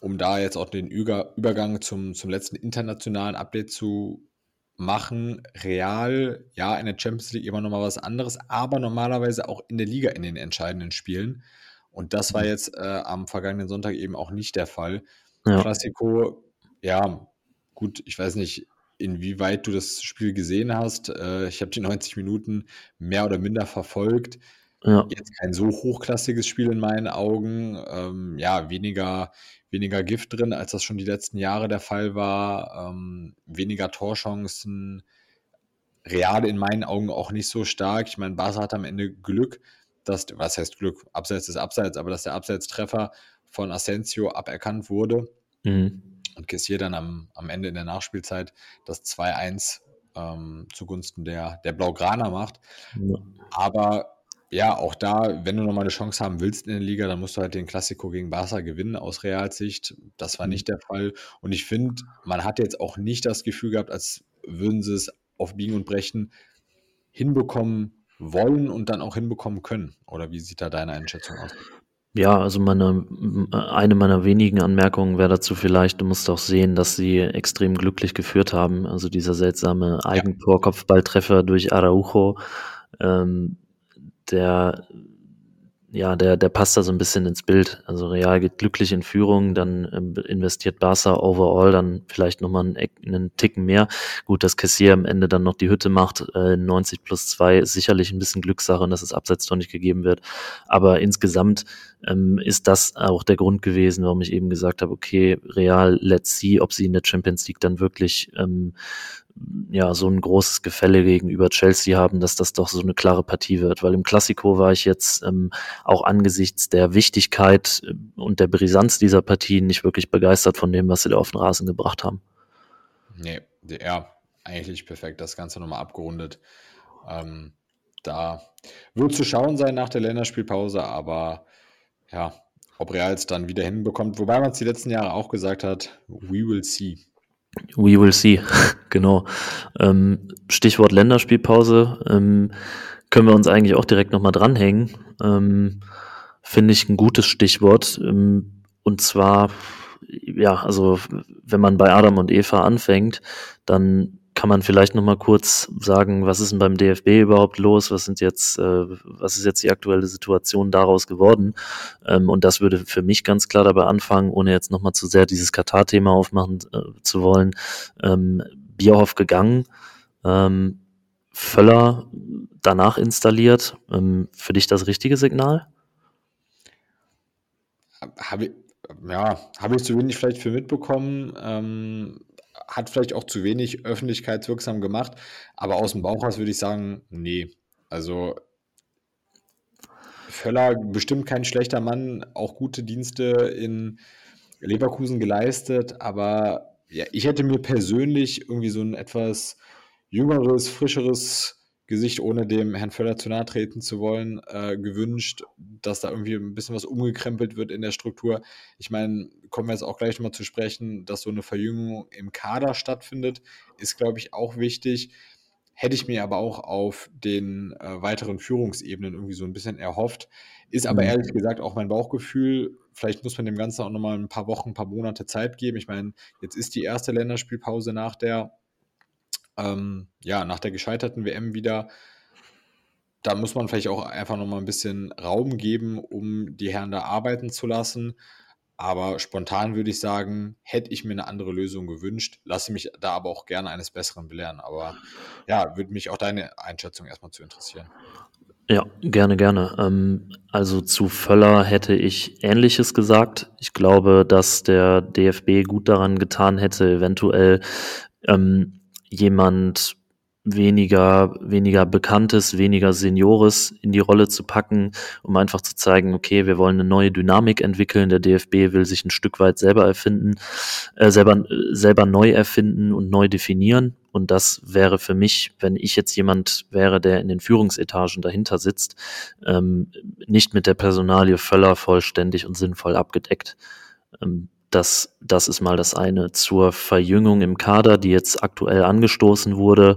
um da jetzt auch den Übergang zum, zum letzten internationalen Update zu machen, Real, ja, in der Champions League immer nochmal was anderes, aber normalerweise auch in der Liga in den entscheidenden Spielen. Und das war mhm. jetzt äh, am vergangenen Sonntag eben auch nicht der Fall. Ja. Klassiko, ja, gut, ich weiß nicht, inwieweit du das Spiel gesehen hast. Äh, ich habe die 90 Minuten mehr oder minder verfolgt. Ja. Jetzt kein so hochklassiges Spiel in meinen Augen. Ähm, ja, weniger, weniger Gift drin, als das schon die letzten Jahre der Fall war. Ähm, weniger Torchancen. Real in meinen Augen auch nicht so stark. Ich meine, Barca hat am Ende Glück, dass, was heißt Glück? Abseits ist Abseits, aber dass der Abseitstreffer von Asensio aberkannt wurde. Mhm. Und Kessier dann am, am Ende in der Nachspielzeit das 2-1 ähm, zugunsten der, der Blaugrana macht. Ja. Aber ja, auch da, wenn du nochmal eine Chance haben willst in der Liga, dann musst du halt den Klassiko gegen Barca gewinnen aus Realsicht. Das war mhm. nicht der Fall. Und ich finde, man hat jetzt auch nicht das Gefühl gehabt, als würden sie es auf Biegen und Brechen hinbekommen wollen und dann auch hinbekommen können. Oder wie sieht da deine Einschätzung aus? Ja, also meine, eine meiner wenigen Anmerkungen wäre dazu vielleicht, du musst auch sehen, dass sie extrem glücklich geführt haben. Also dieser seltsame Eigentor-Kopfballtreffer durch Araujo, ähm, der ja, der, der passt da so ein bisschen ins Bild. Also Real geht glücklich in Führung, dann ähm, investiert Barca overall dann vielleicht nochmal einen, einen Ticken mehr. Gut, dass Cassier am Ende dann noch die Hütte macht, äh, 90 plus 2 ist sicherlich ein bisschen Glückssache, dass es abseits doch nicht gegeben wird. Aber insgesamt ähm, ist das auch der Grund gewesen, warum ich eben gesagt habe, okay, Real, let's see, ob sie in der Champions League dann wirklich ähm, ja, so ein großes Gefälle gegenüber Chelsea haben, dass das doch so eine klare Partie wird. Weil im Klassiko war ich jetzt ähm, auch angesichts der Wichtigkeit äh, und der Brisanz dieser Partie nicht wirklich begeistert von dem, was sie da auf den Rasen gebracht haben. Nee, ja, eigentlich perfekt. Das Ganze nochmal abgerundet. Ähm, da wird zu schauen sein nach der Länderspielpause, aber ja, ob Real es dann wieder hinbekommt. Wobei man es die letzten Jahre auch gesagt hat, we will see. We will see, genau. Ähm, Stichwort Länderspielpause ähm, können wir uns eigentlich auch direkt nochmal dranhängen. Ähm, Finde ich ein gutes Stichwort. Ähm, und zwar, ja, also wenn man bei Adam und Eva anfängt, dann kann man vielleicht noch mal kurz sagen, was ist denn beim DFB überhaupt los? Was sind jetzt, äh, was ist jetzt die aktuelle Situation daraus geworden? Ähm, und das würde für mich ganz klar dabei anfangen, ohne jetzt noch mal zu sehr dieses Katar-Thema aufmachen äh, zu wollen. Ähm, Bierhoff gegangen, ähm, Völler danach installiert. Ähm, für dich das richtige Signal? Habe ja, habe ich zu wenig vielleicht für mitbekommen. Ähm, hat vielleicht auch zu wenig öffentlichkeitswirksam gemacht. Aber aus dem Bauchhaus würde ich sagen, nee. Also Völler bestimmt kein schlechter Mann, auch gute Dienste in Leverkusen geleistet, aber ja, ich hätte mir persönlich irgendwie so ein etwas jüngeres, frischeres Gesicht, ohne dem Herrn Völler zu nahe treten zu wollen, äh, gewünscht, dass da irgendwie ein bisschen was umgekrempelt wird in der Struktur. Ich meine, kommen wir jetzt auch gleich nochmal zu sprechen, dass so eine Verjüngung im Kader stattfindet, ist, glaube ich, auch wichtig. Hätte ich mir aber auch auf den äh, weiteren Führungsebenen irgendwie so ein bisschen erhofft. Ist aber mhm. ehrlich gesagt auch mein Bauchgefühl. Vielleicht muss man dem Ganzen auch nochmal ein paar Wochen, ein paar Monate Zeit geben. Ich meine, jetzt ist die erste Länderspielpause nach der ähm, ja, nach der gescheiterten WM wieder. Da muss man vielleicht auch einfach nochmal ein bisschen Raum geben, um die Herren da arbeiten zu lassen. Aber spontan würde ich sagen, hätte ich mir eine andere Lösung gewünscht, lasse mich da aber auch gerne eines Besseren belehren. Aber ja, würde mich auch deine Einschätzung erstmal zu interessieren. Ja, gerne, gerne. Ähm, also zu Völler hätte ich Ähnliches gesagt. Ich glaube, dass der DFB gut daran getan hätte, eventuell ähm, jemand weniger, weniger Bekanntes, weniger Seniores in die Rolle zu packen, um einfach zu zeigen, okay, wir wollen eine neue Dynamik entwickeln. Der DFB will sich ein Stück weit selber erfinden, äh, selber, selber neu erfinden und neu definieren. Und das wäre für mich, wenn ich jetzt jemand wäre, der in den Führungsetagen dahinter sitzt, ähm, nicht mit der Personalie Völler vollständig und sinnvoll abgedeckt. Ähm, das, das ist mal das eine. Zur Verjüngung im Kader, die jetzt aktuell angestoßen wurde,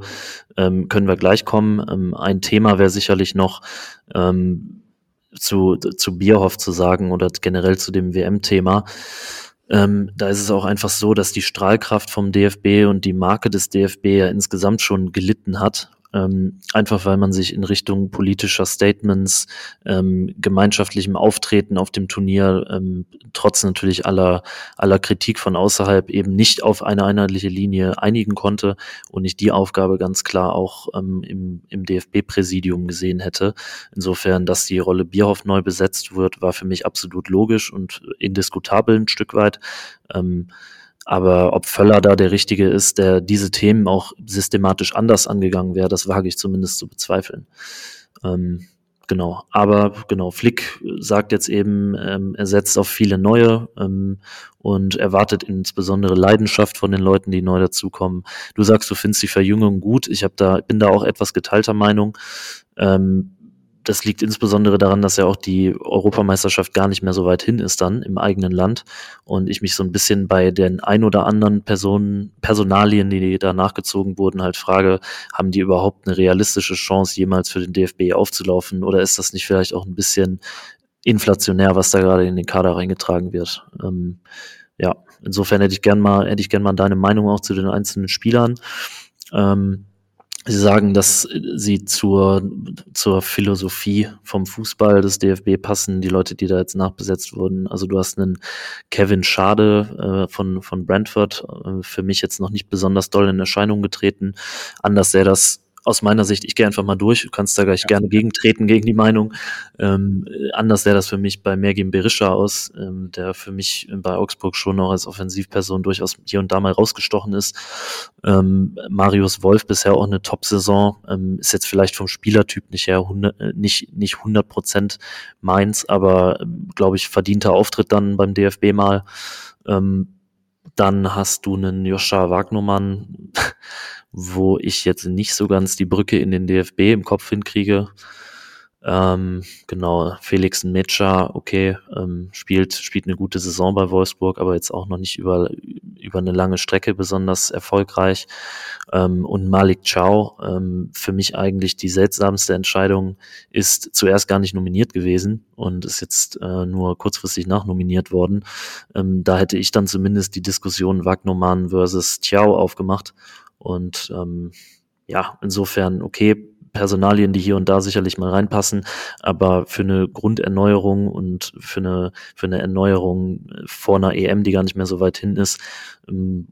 ähm, können wir gleich kommen. Ähm, ein Thema wäre sicherlich noch ähm, zu, zu Bierhoff zu sagen oder generell zu dem WM-Thema. Ähm, da ist es auch einfach so, dass die Strahlkraft vom DFB und die Marke des DFB ja insgesamt schon gelitten hat ähm, einfach weil man sich in Richtung politischer Statements, ähm, gemeinschaftlichem Auftreten auf dem Turnier, ähm, trotz natürlich aller, aller Kritik von außerhalb eben nicht auf eine einheitliche Linie einigen konnte und ich die Aufgabe ganz klar auch ähm, im, im DFB-Präsidium gesehen hätte. Insofern, dass die Rolle Bierhoff neu besetzt wird, war für mich absolut logisch und indiskutabel ein Stück weit. Aber ob Völler da der Richtige ist, der diese Themen auch systematisch anders angegangen wäre, das wage ich zumindest zu bezweifeln. Ähm, genau. Aber genau, Flick sagt jetzt eben, ähm, er setzt auf viele neue ähm, und erwartet insbesondere Leidenschaft von den Leuten, die neu dazukommen. Du sagst, du findest die Verjüngung gut. Ich habe da, bin da auch etwas geteilter Meinung. Ähm, das liegt insbesondere daran, dass ja auch die Europameisterschaft gar nicht mehr so weit hin ist dann im eigenen Land und ich mich so ein bisschen bei den ein oder anderen Personen, Personalien, die da nachgezogen wurden, halt frage, haben die überhaupt eine realistische Chance, jemals für den DFB aufzulaufen oder ist das nicht vielleicht auch ein bisschen inflationär, was da gerade in den Kader reingetragen wird? Ähm, ja, insofern hätte ich gern mal, hätte ich gern mal deine Meinung auch zu den einzelnen Spielern. Ähm, Sie sagen, dass sie zur, zur Philosophie vom Fußball des DFB passen, die Leute, die da jetzt nachbesetzt wurden. Also du hast einen Kevin Schade äh, von, von Brentford, äh, für mich jetzt noch nicht besonders doll in Erscheinung getreten. Anders sähe das aus meiner Sicht, ich gehe einfach mal durch, du kannst da gleich ja. gerne gegentreten gegen die Meinung. Ähm, anders sähe das für mich bei Mergim Berisha aus, ähm, der für mich bei Augsburg schon noch als Offensivperson durchaus hier und da mal rausgestochen ist. Ähm, Marius Wolf bisher auch eine Top-Saison, ähm, ist jetzt vielleicht vom Spielertyp nicht her 100, äh, nicht, nicht 100 Prozent meins, aber ähm, glaube ich verdienter Auftritt dann beim DFB mal. Ähm, dann hast du einen Joscha Wagnermann, wo ich jetzt nicht so ganz die Brücke in den DFB im Kopf hinkriege. Ähm, genau, Felix Metscher, okay, ähm, spielt, spielt eine gute Saison bei Wolfsburg, aber jetzt auch noch nicht über, über eine lange Strecke besonders erfolgreich. Ähm, und Malik Chow, ähm, für mich eigentlich die seltsamste Entscheidung, ist zuerst gar nicht nominiert gewesen und ist jetzt äh, nur kurzfristig nachnominiert worden. Ähm, da hätte ich dann zumindest die Diskussion Wagnermann versus Chow aufgemacht Und ähm, ja, insofern, okay, Personalien, die hier und da sicherlich mal reinpassen, aber für eine Grunderneuerung und für eine, für eine Erneuerung vor einer EM, die gar nicht mehr so weit hin ist, ähm,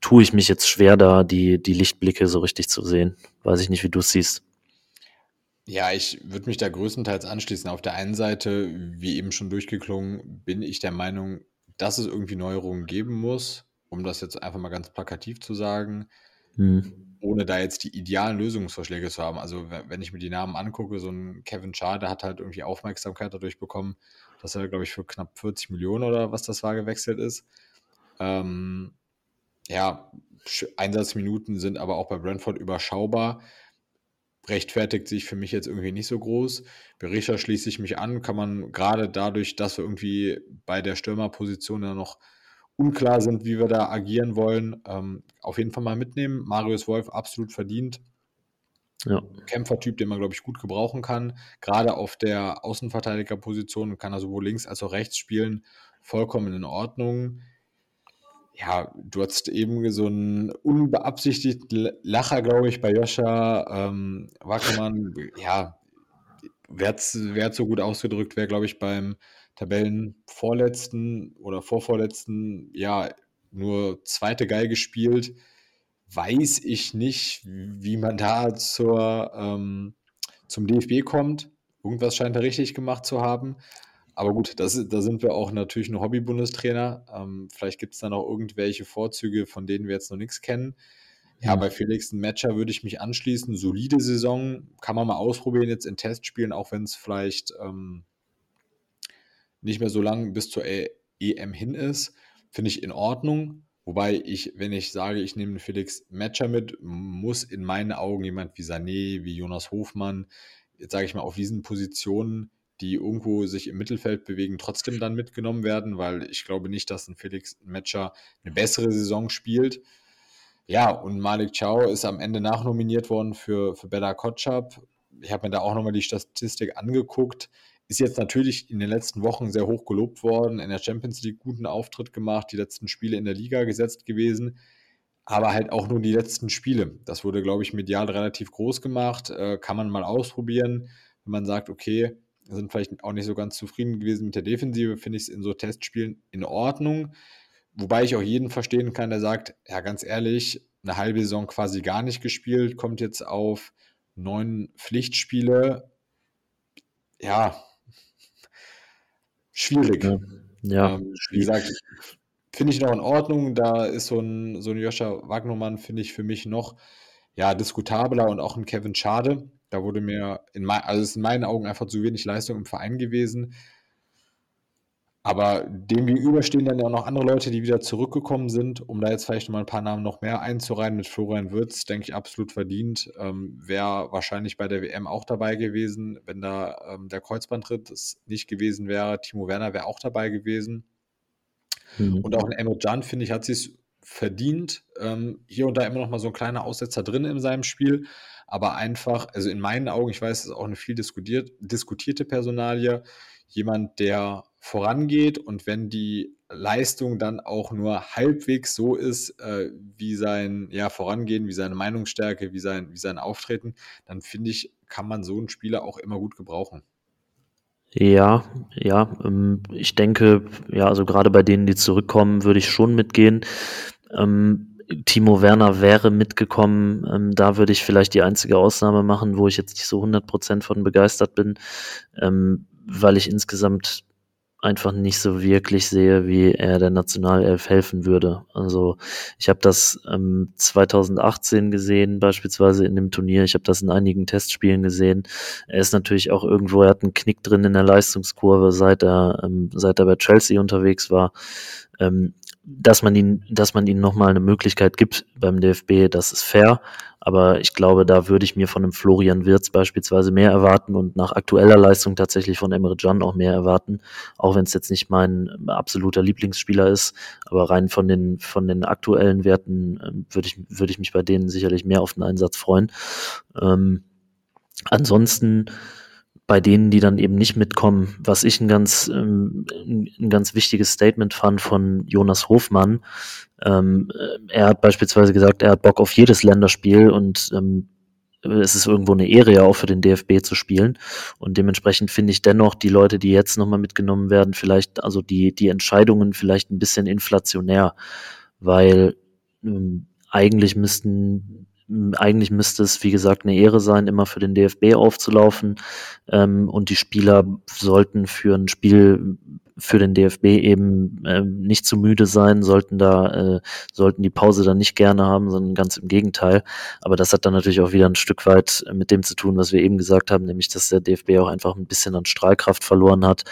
tue ich mich jetzt schwer, da die, die Lichtblicke so richtig zu sehen. Weiß ich nicht, wie du es siehst. Ja, ich würde mich da größtenteils anschließen. Auf der einen Seite, wie eben schon durchgeklungen, bin ich der Meinung, dass es irgendwie Neuerungen geben muss, um das jetzt einfach mal ganz plakativ zu sagen. Hm ohne da jetzt die idealen Lösungsvorschläge zu haben. Also wenn ich mir die Namen angucke, so ein Kevin Schade hat halt irgendwie Aufmerksamkeit dadurch bekommen, dass er, glaube ich, für knapp 40 Millionen oder was das war, gewechselt ist. Ähm, ja, Einsatzminuten sind aber auch bei Brentford überschaubar. Rechtfertigt sich für mich jetzt irgendwie nicht so groß. Berisha schließe ich mich an, kann man gerade dadurch, dass wir irgendwie bei der Stürmerposition ja noch unklar sind, wie wir da agieren wollen, ähm, auf jeden Fall mal mitnehmen. Marius Wolf absolut verdient. Ja. Kämpfertyp, den man, glaube ich, gut gebrauchen kann. Gerade auf der Außenverteidigerposition kann er sowohl links als auch rechts spielen. Vollkommen in Ordnung. Ja, du hast eben so einen unbeabsichtigten Lacher, glaube ich, bei Joscha ähm, Wackermann. Ja, wer hat so gut ausgedrückt, wäre, glaube ich, beim Tabellenvorletzten oder Vorvorletzten, ja, nur zweite Geige spielt, weiß ich nicht, wie man da zur, ähm, zum DFB kommt. Irgendwas scheint er richtig gemacht zu haben. Aber gut, das, da sind wir auch natürlich ein Hobby-Bundestrainer. Ähm, vielleicht gibt es da noch irgendwelche Vorzüge, von denen wir jetzt noch nichts kennen. Ja, bei Felix Matcher würde ich mich anschließen. Solide Saison, kann man mal ausprobieren jetzt in Testspielen, auch wenn es vielleicht ähm, nicht mehr so lang bis zur EM hin ist, finde ich in Ordnung. Wobei ich, wenn ich sage, ich nehme Felix Matcher mit, muss in meinen Augen jemand wie Sané, wie Jonas Hofmann, jetzt sage ich mal, auf diesen Positionen, die irgendwo sich im Mittelfeld bewegen, trotzdem dann mitgenommen werden, weil ich glaube nicht, dass ein Felix Matcher eine bessere Saison spielt. Ja, und Malik Chow ist am Ende nachnominiert worden für, für Bella Kotschap. Ich habe mir da auch nochmal die Statistik angeguckt. Ist jetzt natürlich in den letzten Wochen sehr hoch gelobt worden, in der Champions League guten Auftritt gemacht, die letzten Spiele in der Liga gesetzt gewesen, aber halt auch nur die letzten Spiele. Das wurde, glaube ich, medial relativ groß gemacht. Äh, kann man mal ausprobieren, wenn man sagt, okay, sind vielleicht auch nicht so ganz zufrieden gewesen mit der Defensive, finde ich es in so Testspielen in Ordnung. Wobei ich auch jeden verstehen kann, der sagt, ja, ganz ehrlich, eine halbe Saison quasi gar nicht gespielt, kommt jetzt auf neun Pflichtspiele. Ja, schwierig. Ja, ja. Ähm, wie gesagt, finde ich noch in Ordnung. Da ist so ein, so ein Joscha Wagnermann, finde ich für mich noch ja, diskutabler und auch ein Kevin Schade. Da wurde mir, in mein, also ist in meinen Augen einfach zu wenig Leistung im Verein gewesen. Aber dem gegenüber stehen dann ja auch noch andere Leute, die wieder zurückgekommen sind, um da jetzt vielleicht noch mal ein paar Namen noch mehr einzureihen. Mit Florian Würz, denke ich, absolut verdient. Ähm, Wäre wahrscheinlich bei der WM auch dabei gewesen, wenn da ähm, der Kreuzbandritt nicht gewesen wäre. Timo Werner wäre auch dabei gewesen. Mhm. Und auch ein Emre Can, finde ich, hat sich verdient. Ähm, hier und da immer noch mal so ein kleiner Aussetzer drin in seinem Spiel. Aber einfach, also in meinen Augen, ich weiß, es ist auch eine viel diskutiert, diskutierte Personalie, jemand, der vorangeht und wenn die Leistung dann auch nur halbwegs so ist, äh, wie sein ja, Vorangehen, wie seine Meinungsstärke, wie sein, wie sein Auftreten, dann finde ich, kann man so einen Spieler auch immer gut gebrauchen. Ja, ja, ähm, ich denke, ja, also gerade bei denen, die zurückkommen, würde ich schon mitgehen. Ähm, Timo Werner wäre mitgekommen, ähm, da würde ich vielleicht die einzige Ausnahme machen, wo ich jetzt nicht so 100% von begeistert bin, ähm, weil ich insgesamt einfach nicht so wirklich sehe, wie er der Nationalelf helfen würde. Also ich habe das ähm, 2018 gesehen, beispielsweise in dem Turnier. Ich habe das in einigen Testspielen gesehen. Er ist natürlich auch irgendwo, er hat einen Knick drin in der Leistungskurve, seit er, ähm, seit er bei Chelsea unterwegs war. Ähm, dass man ihn, dass man ihnen nochmal eine Möglichkeit gibt beim DFB, das ist fair. Aber ich glaube, da würde ich mir von einem Florian Wirz beispielsweise mehr erwarten und nach aktueller Leistung tatsächlich von Emre Can auch mehr erwarten. Auch wenn es jetzt nicht mein absoluter Lieblingsspieler ist. Aber rein von den, von den aktuellen Werten äh, würde ich, würde ich mich bei denen sicherlich mehr auf den Einsatz freuen. Ähm, ansonsten, bei denen, die dann eben nicht mitkommen, was ich ein ganz, ähm, ein ganz wichtiges Statement fand von Jonas Hofmann. Ähm, äh, er hat beispielsweise gesagt, er hat Bock auf jedes Länderspiel und ähm, es ist irgendwo eine Ehre ja auch für den DFB zu spielen. Und dementsprechend finde ich dennoch die Leute, die jetzt nochmal mitgenommen werden, vielleicht, also die, die Entscheidungen vielleicht ein bisschen inflationär, weil ähm, eigentlich müssten eigentlich müsste es, wie gesagt, eine Ehre sein, immer für den DFB aufzulaufen. Ähm, und die Spieler sollten für ein Spiel für den DFB eben äh, nicht zu müde sein, sollten da, äh, sollten die Pause dann nicht gerne haben, sondern ganz im Gegenteil. Aber das hat dann natürlich auch wieder ein Stück weit mit dem zu tun, was wir eben gesagt haben, nämlich dass der DFB auch einfach ein bisschen an Strahlkraft verloren hat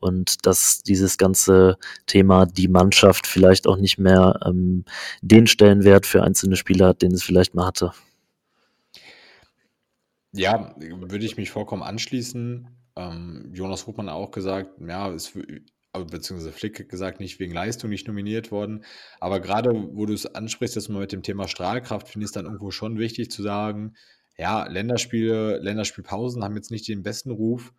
und dass dieses ganze Thema die Mannschaft vielleicht auch nicht mehr ähm, den Stellenwert für einzelne Spieler hat, den es vielleicht mal hatte. Ja, würde ich mich vollkommen anschließen. Ähm, Jonas Ruppmann auch gesagt, ja, es beziehungsweise Flick gesagt, nicht wegen Leistung nicht nominiert worden. Aber gerade, wo du es ansprichst, dass man mit dem Thema Strahlkraft, finde ich es dann irgendwo schon wichtig zu sagen, ja, Länderspiele, Länderspielpausen haben jetzt nicht den besten Ruf.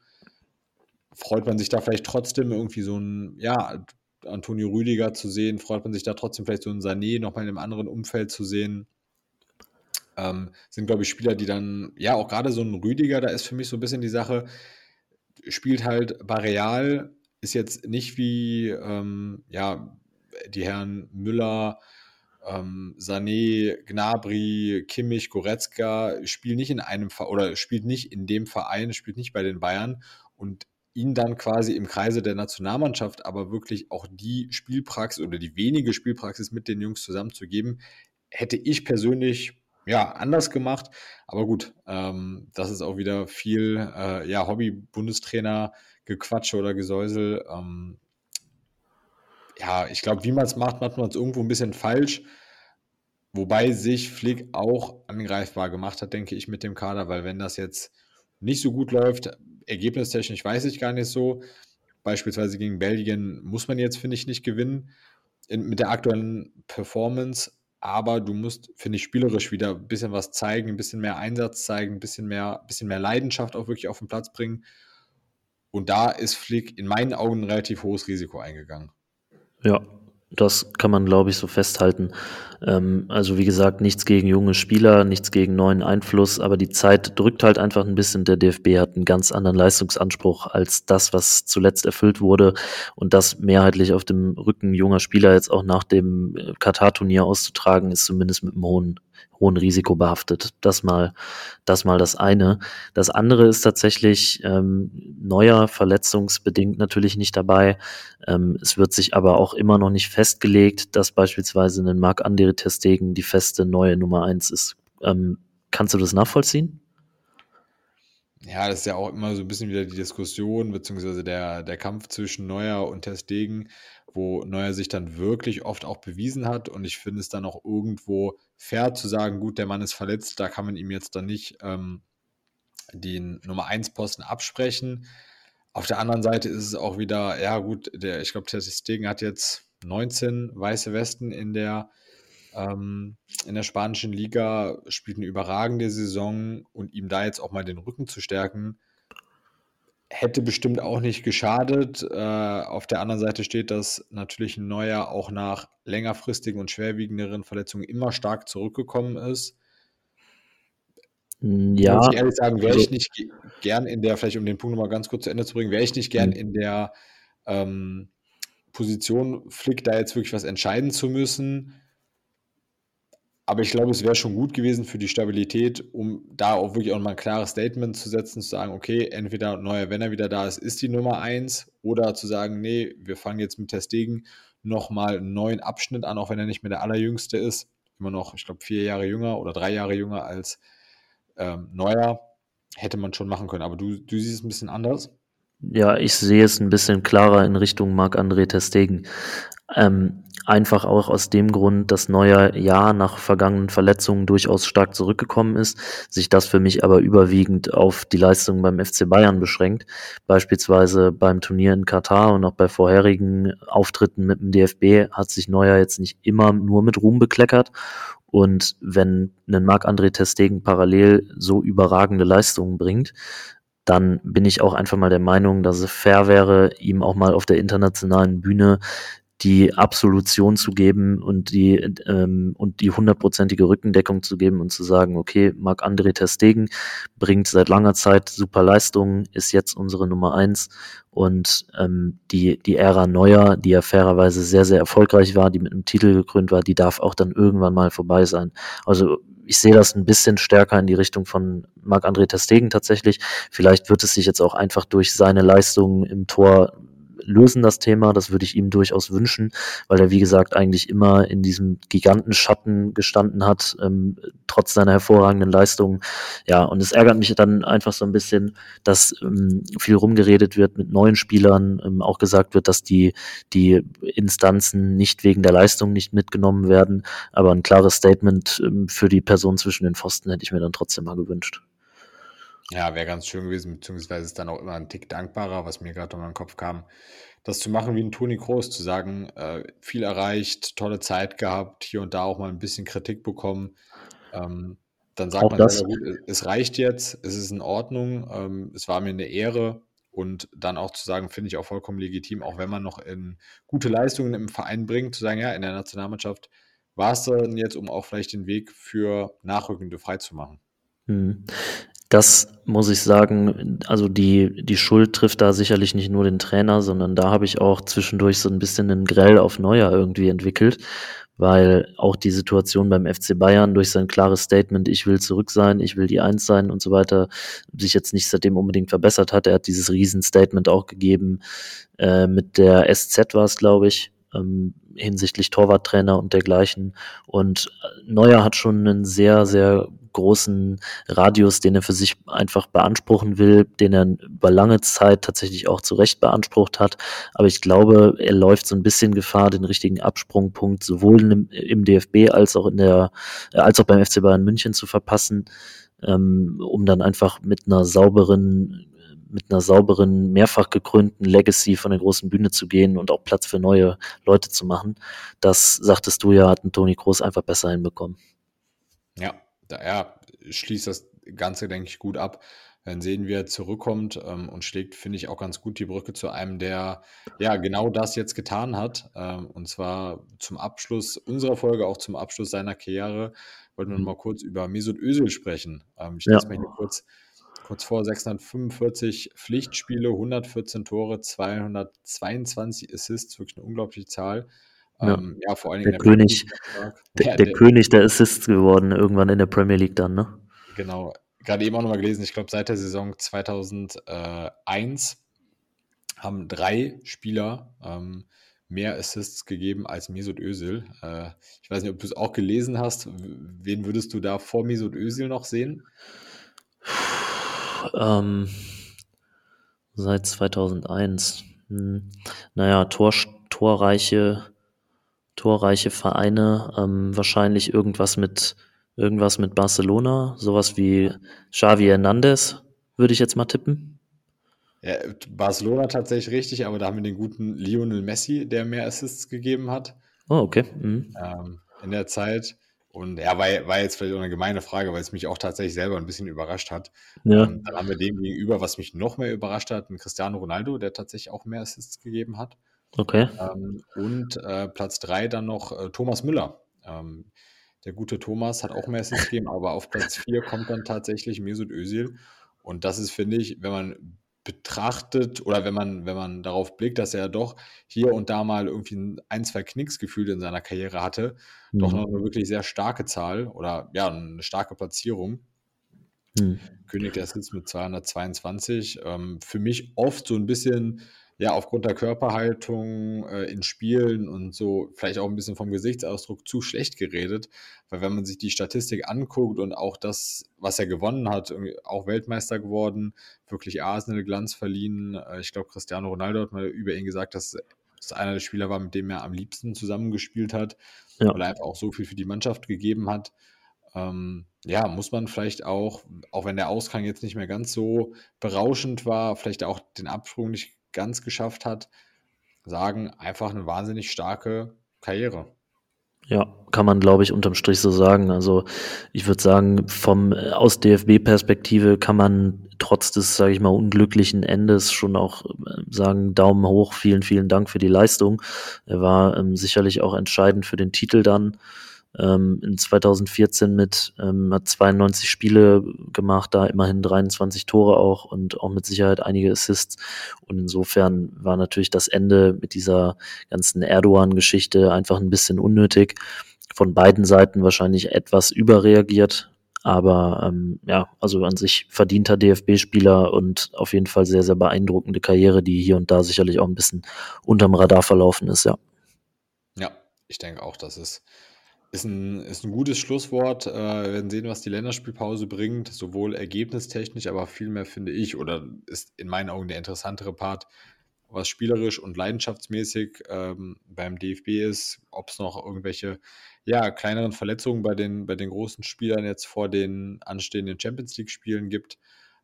Freut man sich da vielleicht trotzdem irgendwie so ein, ja, Antonio Rüdiger zu sehen? Freut man sich da trotzdem vielleicht so ein Sané nochmal in einem anderen Umfeld zu sehen? Ähm, sind, glaube ich, Spieler, die dann, ja, auch gerade so ein Rüdiger, da ist für mich so ein bisschen die Sache, spielt halt bei Real ist jetzt nicht wie ähm, ja, die Herren Müller, ähm, Sané, Gnabry, Kimmich, Goretzka spielen nicht in einem oder spielt nicht in dem Verein, spielt nicht bei den Bayern und ihn dann quasi im Kreise der Nationalmannschaft aber wirklich auch die Spielpraxis oder die wenige Spielpraxis mit den Jungs zusammenzugeben, hätte ich persönlich ja anders gemacht. Aber gut, ähm, das ist auch wieder viel äh, ja, Hobby-Bundestrainer Gequatsche oder Gesäusel. Ähm, ja, ich glaube, wie man es macht, macht man es irgendwo ein bisschen falsch. Wobei sich Flick auch angreifbar gemacht hat, denke ich, mit dem Kader, weil wenn das jetzt nicht so gut läuft, ergebnistechnisch weiß ich gar nicht so. Beispielsweise gegen Belgien muss man jetzt, finde ich, nicht gewinnen in, mit der aktuellen Performance. Aber du musst, finde ich, spielerisch wieder ein bisschen was zeigen, ein bisschen mehr Einsatz zeigen, ein bisschen mehr, bisschen mehr Leidenschaft auch wirklich auf den Platz bringen. Und da ist Flick in meinen Augen ein relativ hohes Risiko eingegangen. Ja, das kann man, glaube ich, so festhalten. Ähm, also wie gesagt, nichts gegen junge Spieler, nichts gegen neuen Einfluss, aber die Zeit drückt halt einfach ein bisschen. Der DFB hat einen ganz anderen Leistungsanspruch als das, was zuletzt erfüllt wurde und das mehrheitlich auf dem Rücken junger Spieler jetzt auch nach dem äh, Katar-Turnier auszutragen, ist zumindest mit einem hohen hohen Risiko behaftet. Das mal, das mal das eine. Das andere ist tatsächlich ähm, neuer verletzungsbedingt natürlich nicht dabei. Ähm, es wird sich aber auch immer noch nicht festgelegt, dass beispielsweise ein Marc Andere Testegen die feste neue Nummer eins ist. Ähm, kannst du das nachvollziehen? Ja, das ist ja auch immer so ein bisschen wieder die Diskussion, beziehungsweise der, der Kampf zwischen Neuer und Testegen wo Neuer sich dann wirklich oft auch bewiesen hat. Und ich finde es dann auch irgendwo fair zu sagen, gut, der Mann ist verletzt, da kann man ihm jetzt dann nicht ähm, den Nummer 1 Posten absprechen. Auf der anderen Seite ist es auch wieder, ja gut, der, ich glaube, Stegen hat jetzt 19 weiße Westen in der, ähm, in der spanischen Liga, spielt eine überragende Saison und ihm da jetzt auch mal den Rücken zu stärken, hätte bestimmt auch nicht geschadet. Äh, auf der anderen Seite steht, dass natürlich ein Neuer auch nach längerfristigen und schwerwiegenderen Verletzungen immer stark zurückgekommen ist. Ja. Muss ich ehrlich sagen, wäre ich also nicht gern in der, vielleicht um den Punkt nochmal ganz kurz zu Ende zu bringen, wäre ich nicht gern mhm. in der ähm, Position, Flick da jetzt wirklich was entscheiden zu müssen. Aber ich glaube, es wäre schon gut gewesen für die Stabilität, um da auch wirklich auch mal ein klares Statement zu setzen, zu sagen, okay, entweder neuer, wenn er wieder da ist, ist die Nummer eins, oder zu sagen, nee, wir fangen jetzt mit Testegen nochmal einen neuen Abschnitt an, auch wenn er nicht mehr der allerjüngste ist. Immer noch, ich glaube, vier Jahre jünger oder drei Jahre jünger als ähm, Neuer. Hätte man schon machen können. Aber du, du siehst es ein bisschen anders. Ja, ich sehe es ein bisschen klarer in Richtung Marc-André Testegen. Ähm, einfach auch aus dem Grund, dass Neuer ja nach vergangenen Verletzungen durchaus stark zurückgekommen ist, sich das für mich aber überwiegend auf die Leistung beim FC Bayern beschränkt. Beispielsweise beim Turnier in Katar und auch bei vorherigen Auftritten mit dem DFB hat sich Neuer jetzt nicht immer nur mit Ruhm bekleckert. Und wenn ein Marc-André Testegen parallel so überragende Leistungen bringt, dann bin ich auch einfach mal der Meinung, dass es fair wäre, ihm auch mal auf der internationalen Bühne die Absolution zu geben und die ähm, und die hundertprozentige Rückendeckung zu geben und zu sagen, okay, Marc André Testegen bringt seit langer Zeit super Leistungen, ist jetzt unsere Nummer eins und ähm, die die Ära Neuer, die ja fairerweise sehr sehr erfolgreich war, die mit einem Titel gekrönt war, die darf auch dann irgendwann mal vorbei sein. Also ich sehe das ein bisschen stärker in die Richtung von Marc-André Testegen tatsächlich. Vielleicht wird es sich jetzt auch einfach durch seine Leistungen im Tor lösen das Thema. Das würde ich ihm durchaus wünschen, weil er, wie gesagt, eigentlich immer in diesem Gigantenschatten gestanden hat, ähm, trotz seiner hervorragenden Leistungen. Ja, und es ärgert mich dann einfach so ein bisschen, dass ähm, viel rumgeredet wird mit neuen Spielern, ähm, auch gesagt wird, dass die, die Instanzen nicht wegen der Leistung nicht mitgenommen werden. Aber ein klares Statement ähm, für die Person zwischen den Pfosten hätte ich mir dann trotzdem mal gewünscht. Ja, wäre ganz schön gewesen, beziehungsweise ist dann auch immer ein Tick dankbarer, was mir gerade in den Kopf kam, das zu machen wie ein Toni Kroos, zu sagen, äh, viel erreicht, tolle Zeit gehabt, hier und da auch mal ein bisschen Kritik bekommen. Ähm, dann sagt Auch man das. gut, es reicht jetzt, es ist in Ordnung, ähm, es war mir eine Ehre. Und dann auch zu sagen, finde ich auch vollkommen legitim, auch wenn man noch in gute Leistungen im Verein bringt, zu sagen, ja, in der Nationalmannschaft war es dann jetzt, um auch vielleicht den Weg für Nachrückende freizumachen. Hm. Das muss ich sagen, also die, die Schuld trifft da sicherlich nicht nur den Trainer, sondern da habe ich auch zwischendurch so ein bisschen einen Grell auf Neuer irgendwie entwickelt, weil auch die Situation beim FC Bayern durch sein klares Statement, ich will zurück sein, ich will die Eins sein und so weiter, sich jetzt nicht seitdem unbedingt verbessert hat. Er hat dieses Riesenstatement auch gegeben, äh, mit der SZ war es, glaube ich, ähm, hinsichtlich Torwarttrainer und dergleichen. Und Neuer hat schon einen sehr, sehr großen Radius, den er für sich einfach beanspruchen will, den er über lange Zeit tatsächlich auch zu Recht beansprucht hat. Aber ich glaube, er läuft so ein bisschen Gefahr, den richtigen Absprungpunkt sowohl im, im DFB als auch in der, äh, als auch beim FC Bayern München zu verpassen, ähm, um dann einfach mit einer sauberen mit einer sauberen, mehrfach gekrönten Legacy von der großen Bühne zu gehen und auch Platz für neue Leute zu machen. Das, sagtest du ja, hat ein Toni Kroos einfach besser hinbekommen. Ja, daher schließt das Ganze, denke ich, gut ab. Dann sehen wir, zurückkommt ähm, und schlägt, finde ich, auch ganz gut die Brücke zu einem, der ja genau das jetzt getan hat. Ähm, und zwar zum Abschluss unserer Folge, auch zum Abschluss seiner Karriere, wollten wir noch mal kurz über Mesut Özil sprechen. Ähm, ich lese Ja. mal hier kurz, kurz vor: 645 Pflichtspiele, 114 Tore, 222 Assists, wirklich eine unglaubliche Zahl. Ja. Ähm, ja, vor allen Der Dingen Premier König, der, Ja, der der, König der Assists geworden, irgendwann in der Premier League dann, ne? Genau, gerade eben auch nochmal gelesen, ich glaube, seit der Saison 2001 haben drei Spieler ähm, mehr Assists gegeben als Mesut Özil. Äh, ich weiß nicht, ob du es auch gelesen hast. Wen würdest du da vor Mesut Özil noch sehen? Ähm, seit 2001. Hm. Naja, Tor, torreiche, torreiche Vereine, ähm, wahrscheinlich irgendwas mit, irgendwas mit Barcelona, sowas wie Xavi Hernandez, würde ich jetzt mal tippen. Ja, Barcelona tatsächlich richtig, aber da haben wir den guten Lionel Messi, der mehr Assists gegeben hat Oh, okay. Mhm. ähm, in der Zeit. Und ja, war, war jetzt vielleicht auch eine gemeine Frage, weil es mich auch tatsächlich selber ein bisschen überrascht hat. Ja, Ähm, dann haben wir dem gegenüber, was mich noch mehr überrascht hat, einen Cristiano Ronaldo, der tatsächlich auch mehr Assists gegeben hat. Okay. Ähm, und äh, Platz 3 dann noch äh, Thomas Müller. Ähm, der gute Thomas hat auch mehr gegeben, aber auf Platz 4 kommt dann tatsächlich Mesut Özil. Und das ist, finde ich, wenn man betrachtet oder wenn man, wenn man darauf blickt, dass er doch hier und da mal irgendwie ein, zwei Knicks gefühlt in seiner Karriere hatte, doch Mhm. noch eine wirklich sehr starke Zahl oder ja, eine starke Platzierung. Mhm. König der Assists mit 222. Ähm, für mich oft so ein bisschen, ja, aufgrund der Körperhaltung äh, in Spielen und so, vielleicht auch ein bisschen vom Gesichtsausdruck zu schlecht geredet. Weil wenn man sich die Statistik anguckt und auch das, was er gewonnen hat, auch Weltmeister geworden, wirklich Arsenal Glanz verliehen. Äh, ich glaube, Cristiano Ronaldo hat mal über ihn gesagt, dass es einer der Spieler war, mit dem er am liebsten zusammengespielt hat, Ja. weil er einfach auch so viel für die Mannschaft gegeben hat. Ähm, ja, muss man vielleicht auch, auch wenn der Ausgang jetzt nicht mehr ganz so berauschend war, vielleicht auch den Absprung nicht ganz geschafft hat, sagen, einfach eine wahnsinnig starke Karriere. Ja, kann man, glaube ich, unterm Strich so sagen. Also ich würde sagen, vom aus DFB-Perspektive kann man trotz des, sage ich mal, unglücklichen Endes schon auch äh, sagen, Daumen hoch, vielen, vielen Dank für die Leistung. Er war ähm, sicherlich auch entscheidend für den Titel dann. Ähm, in 2014 mit ähm, hat 92 Spiele gemacht, da immerhin 23 Tore auch und auch mit Sicherheit einige Assists. Und insofern war natürlich das Ende mit dieser ganzen Erdogan-Geschichte einfach ein bisschen unnötig. Von beiden Seiten wahrscheinlich etwas überreagiert, aber ähm, ja, also an sich verdienter DFB-Spieler und auf jeden Fall sehr, sehr beeindruckende Karriere, die hier und da sicherlich auch ein bisschen unterm Radar verlaufen ist, ja. Ja, ich denke auch, dass es ist ein, ist ein gutes Schlusswort. Äh, wir werden sehen, was die Länderspielpause bringt, sowohl ergebnistechnisch, aber vielmehr finde ich, oder ist in meinen Augen der interessantere Part, was spielerisch und leidenschaftsmäßig ähm, beim DFB ist, ob es noch irgendwelche ja, kleineren Verletzungen bei den, bei den großen Spielern jetzt vor den anstehenden Champions League-Spielen gibt.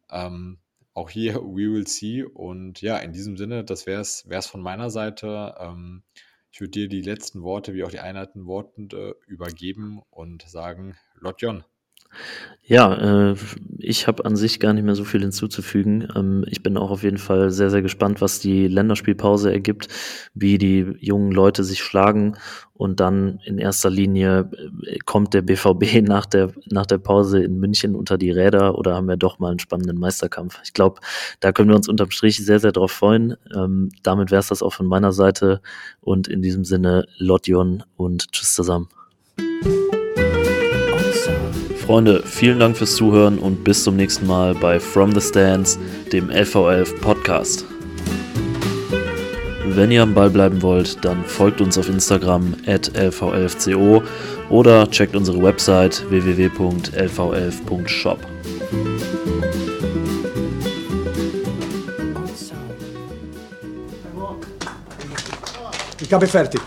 Ähm, auch hier, we will see. Und ja, in diesem Sinne, das wäre es von meiner Seite. Ähm, ich würde dir die letzten Worte wie auch die einleitenden Worte übergeben und sagen, Lotjon. Ja, äh, ich habe an sich gar nicht mehr so viel hinzuzufügen. Ähm, ich bin auch auf jeden Fall sehr, sehr gespannt, was die Länderspielpause ergibt, wie die jungen Leute sich schlagen und dann in erster Linie äh, kommt der BVB nach der, nach der Pause in München unter die Räder oder haben wir doch mal einen spannenden Meisterkampf. Ich glaube, da können wir uns unterm Strich sehr, sehr drauf freuen. Ähm, damit wäre es das auch von meiner Seite und in diesem Sinne Lotjon und tschüss zusammen. Freunde, vielen Dank fürs Zuhören und bis zum nächsten Mal bei From the Stands, dem LV11 Podcast. Wenn ihr am Ball bleiben wollt, dann folgt uns auf Instagram at lv11co oder checkt unsere Website www.lv11.shop. Ich habe fertig.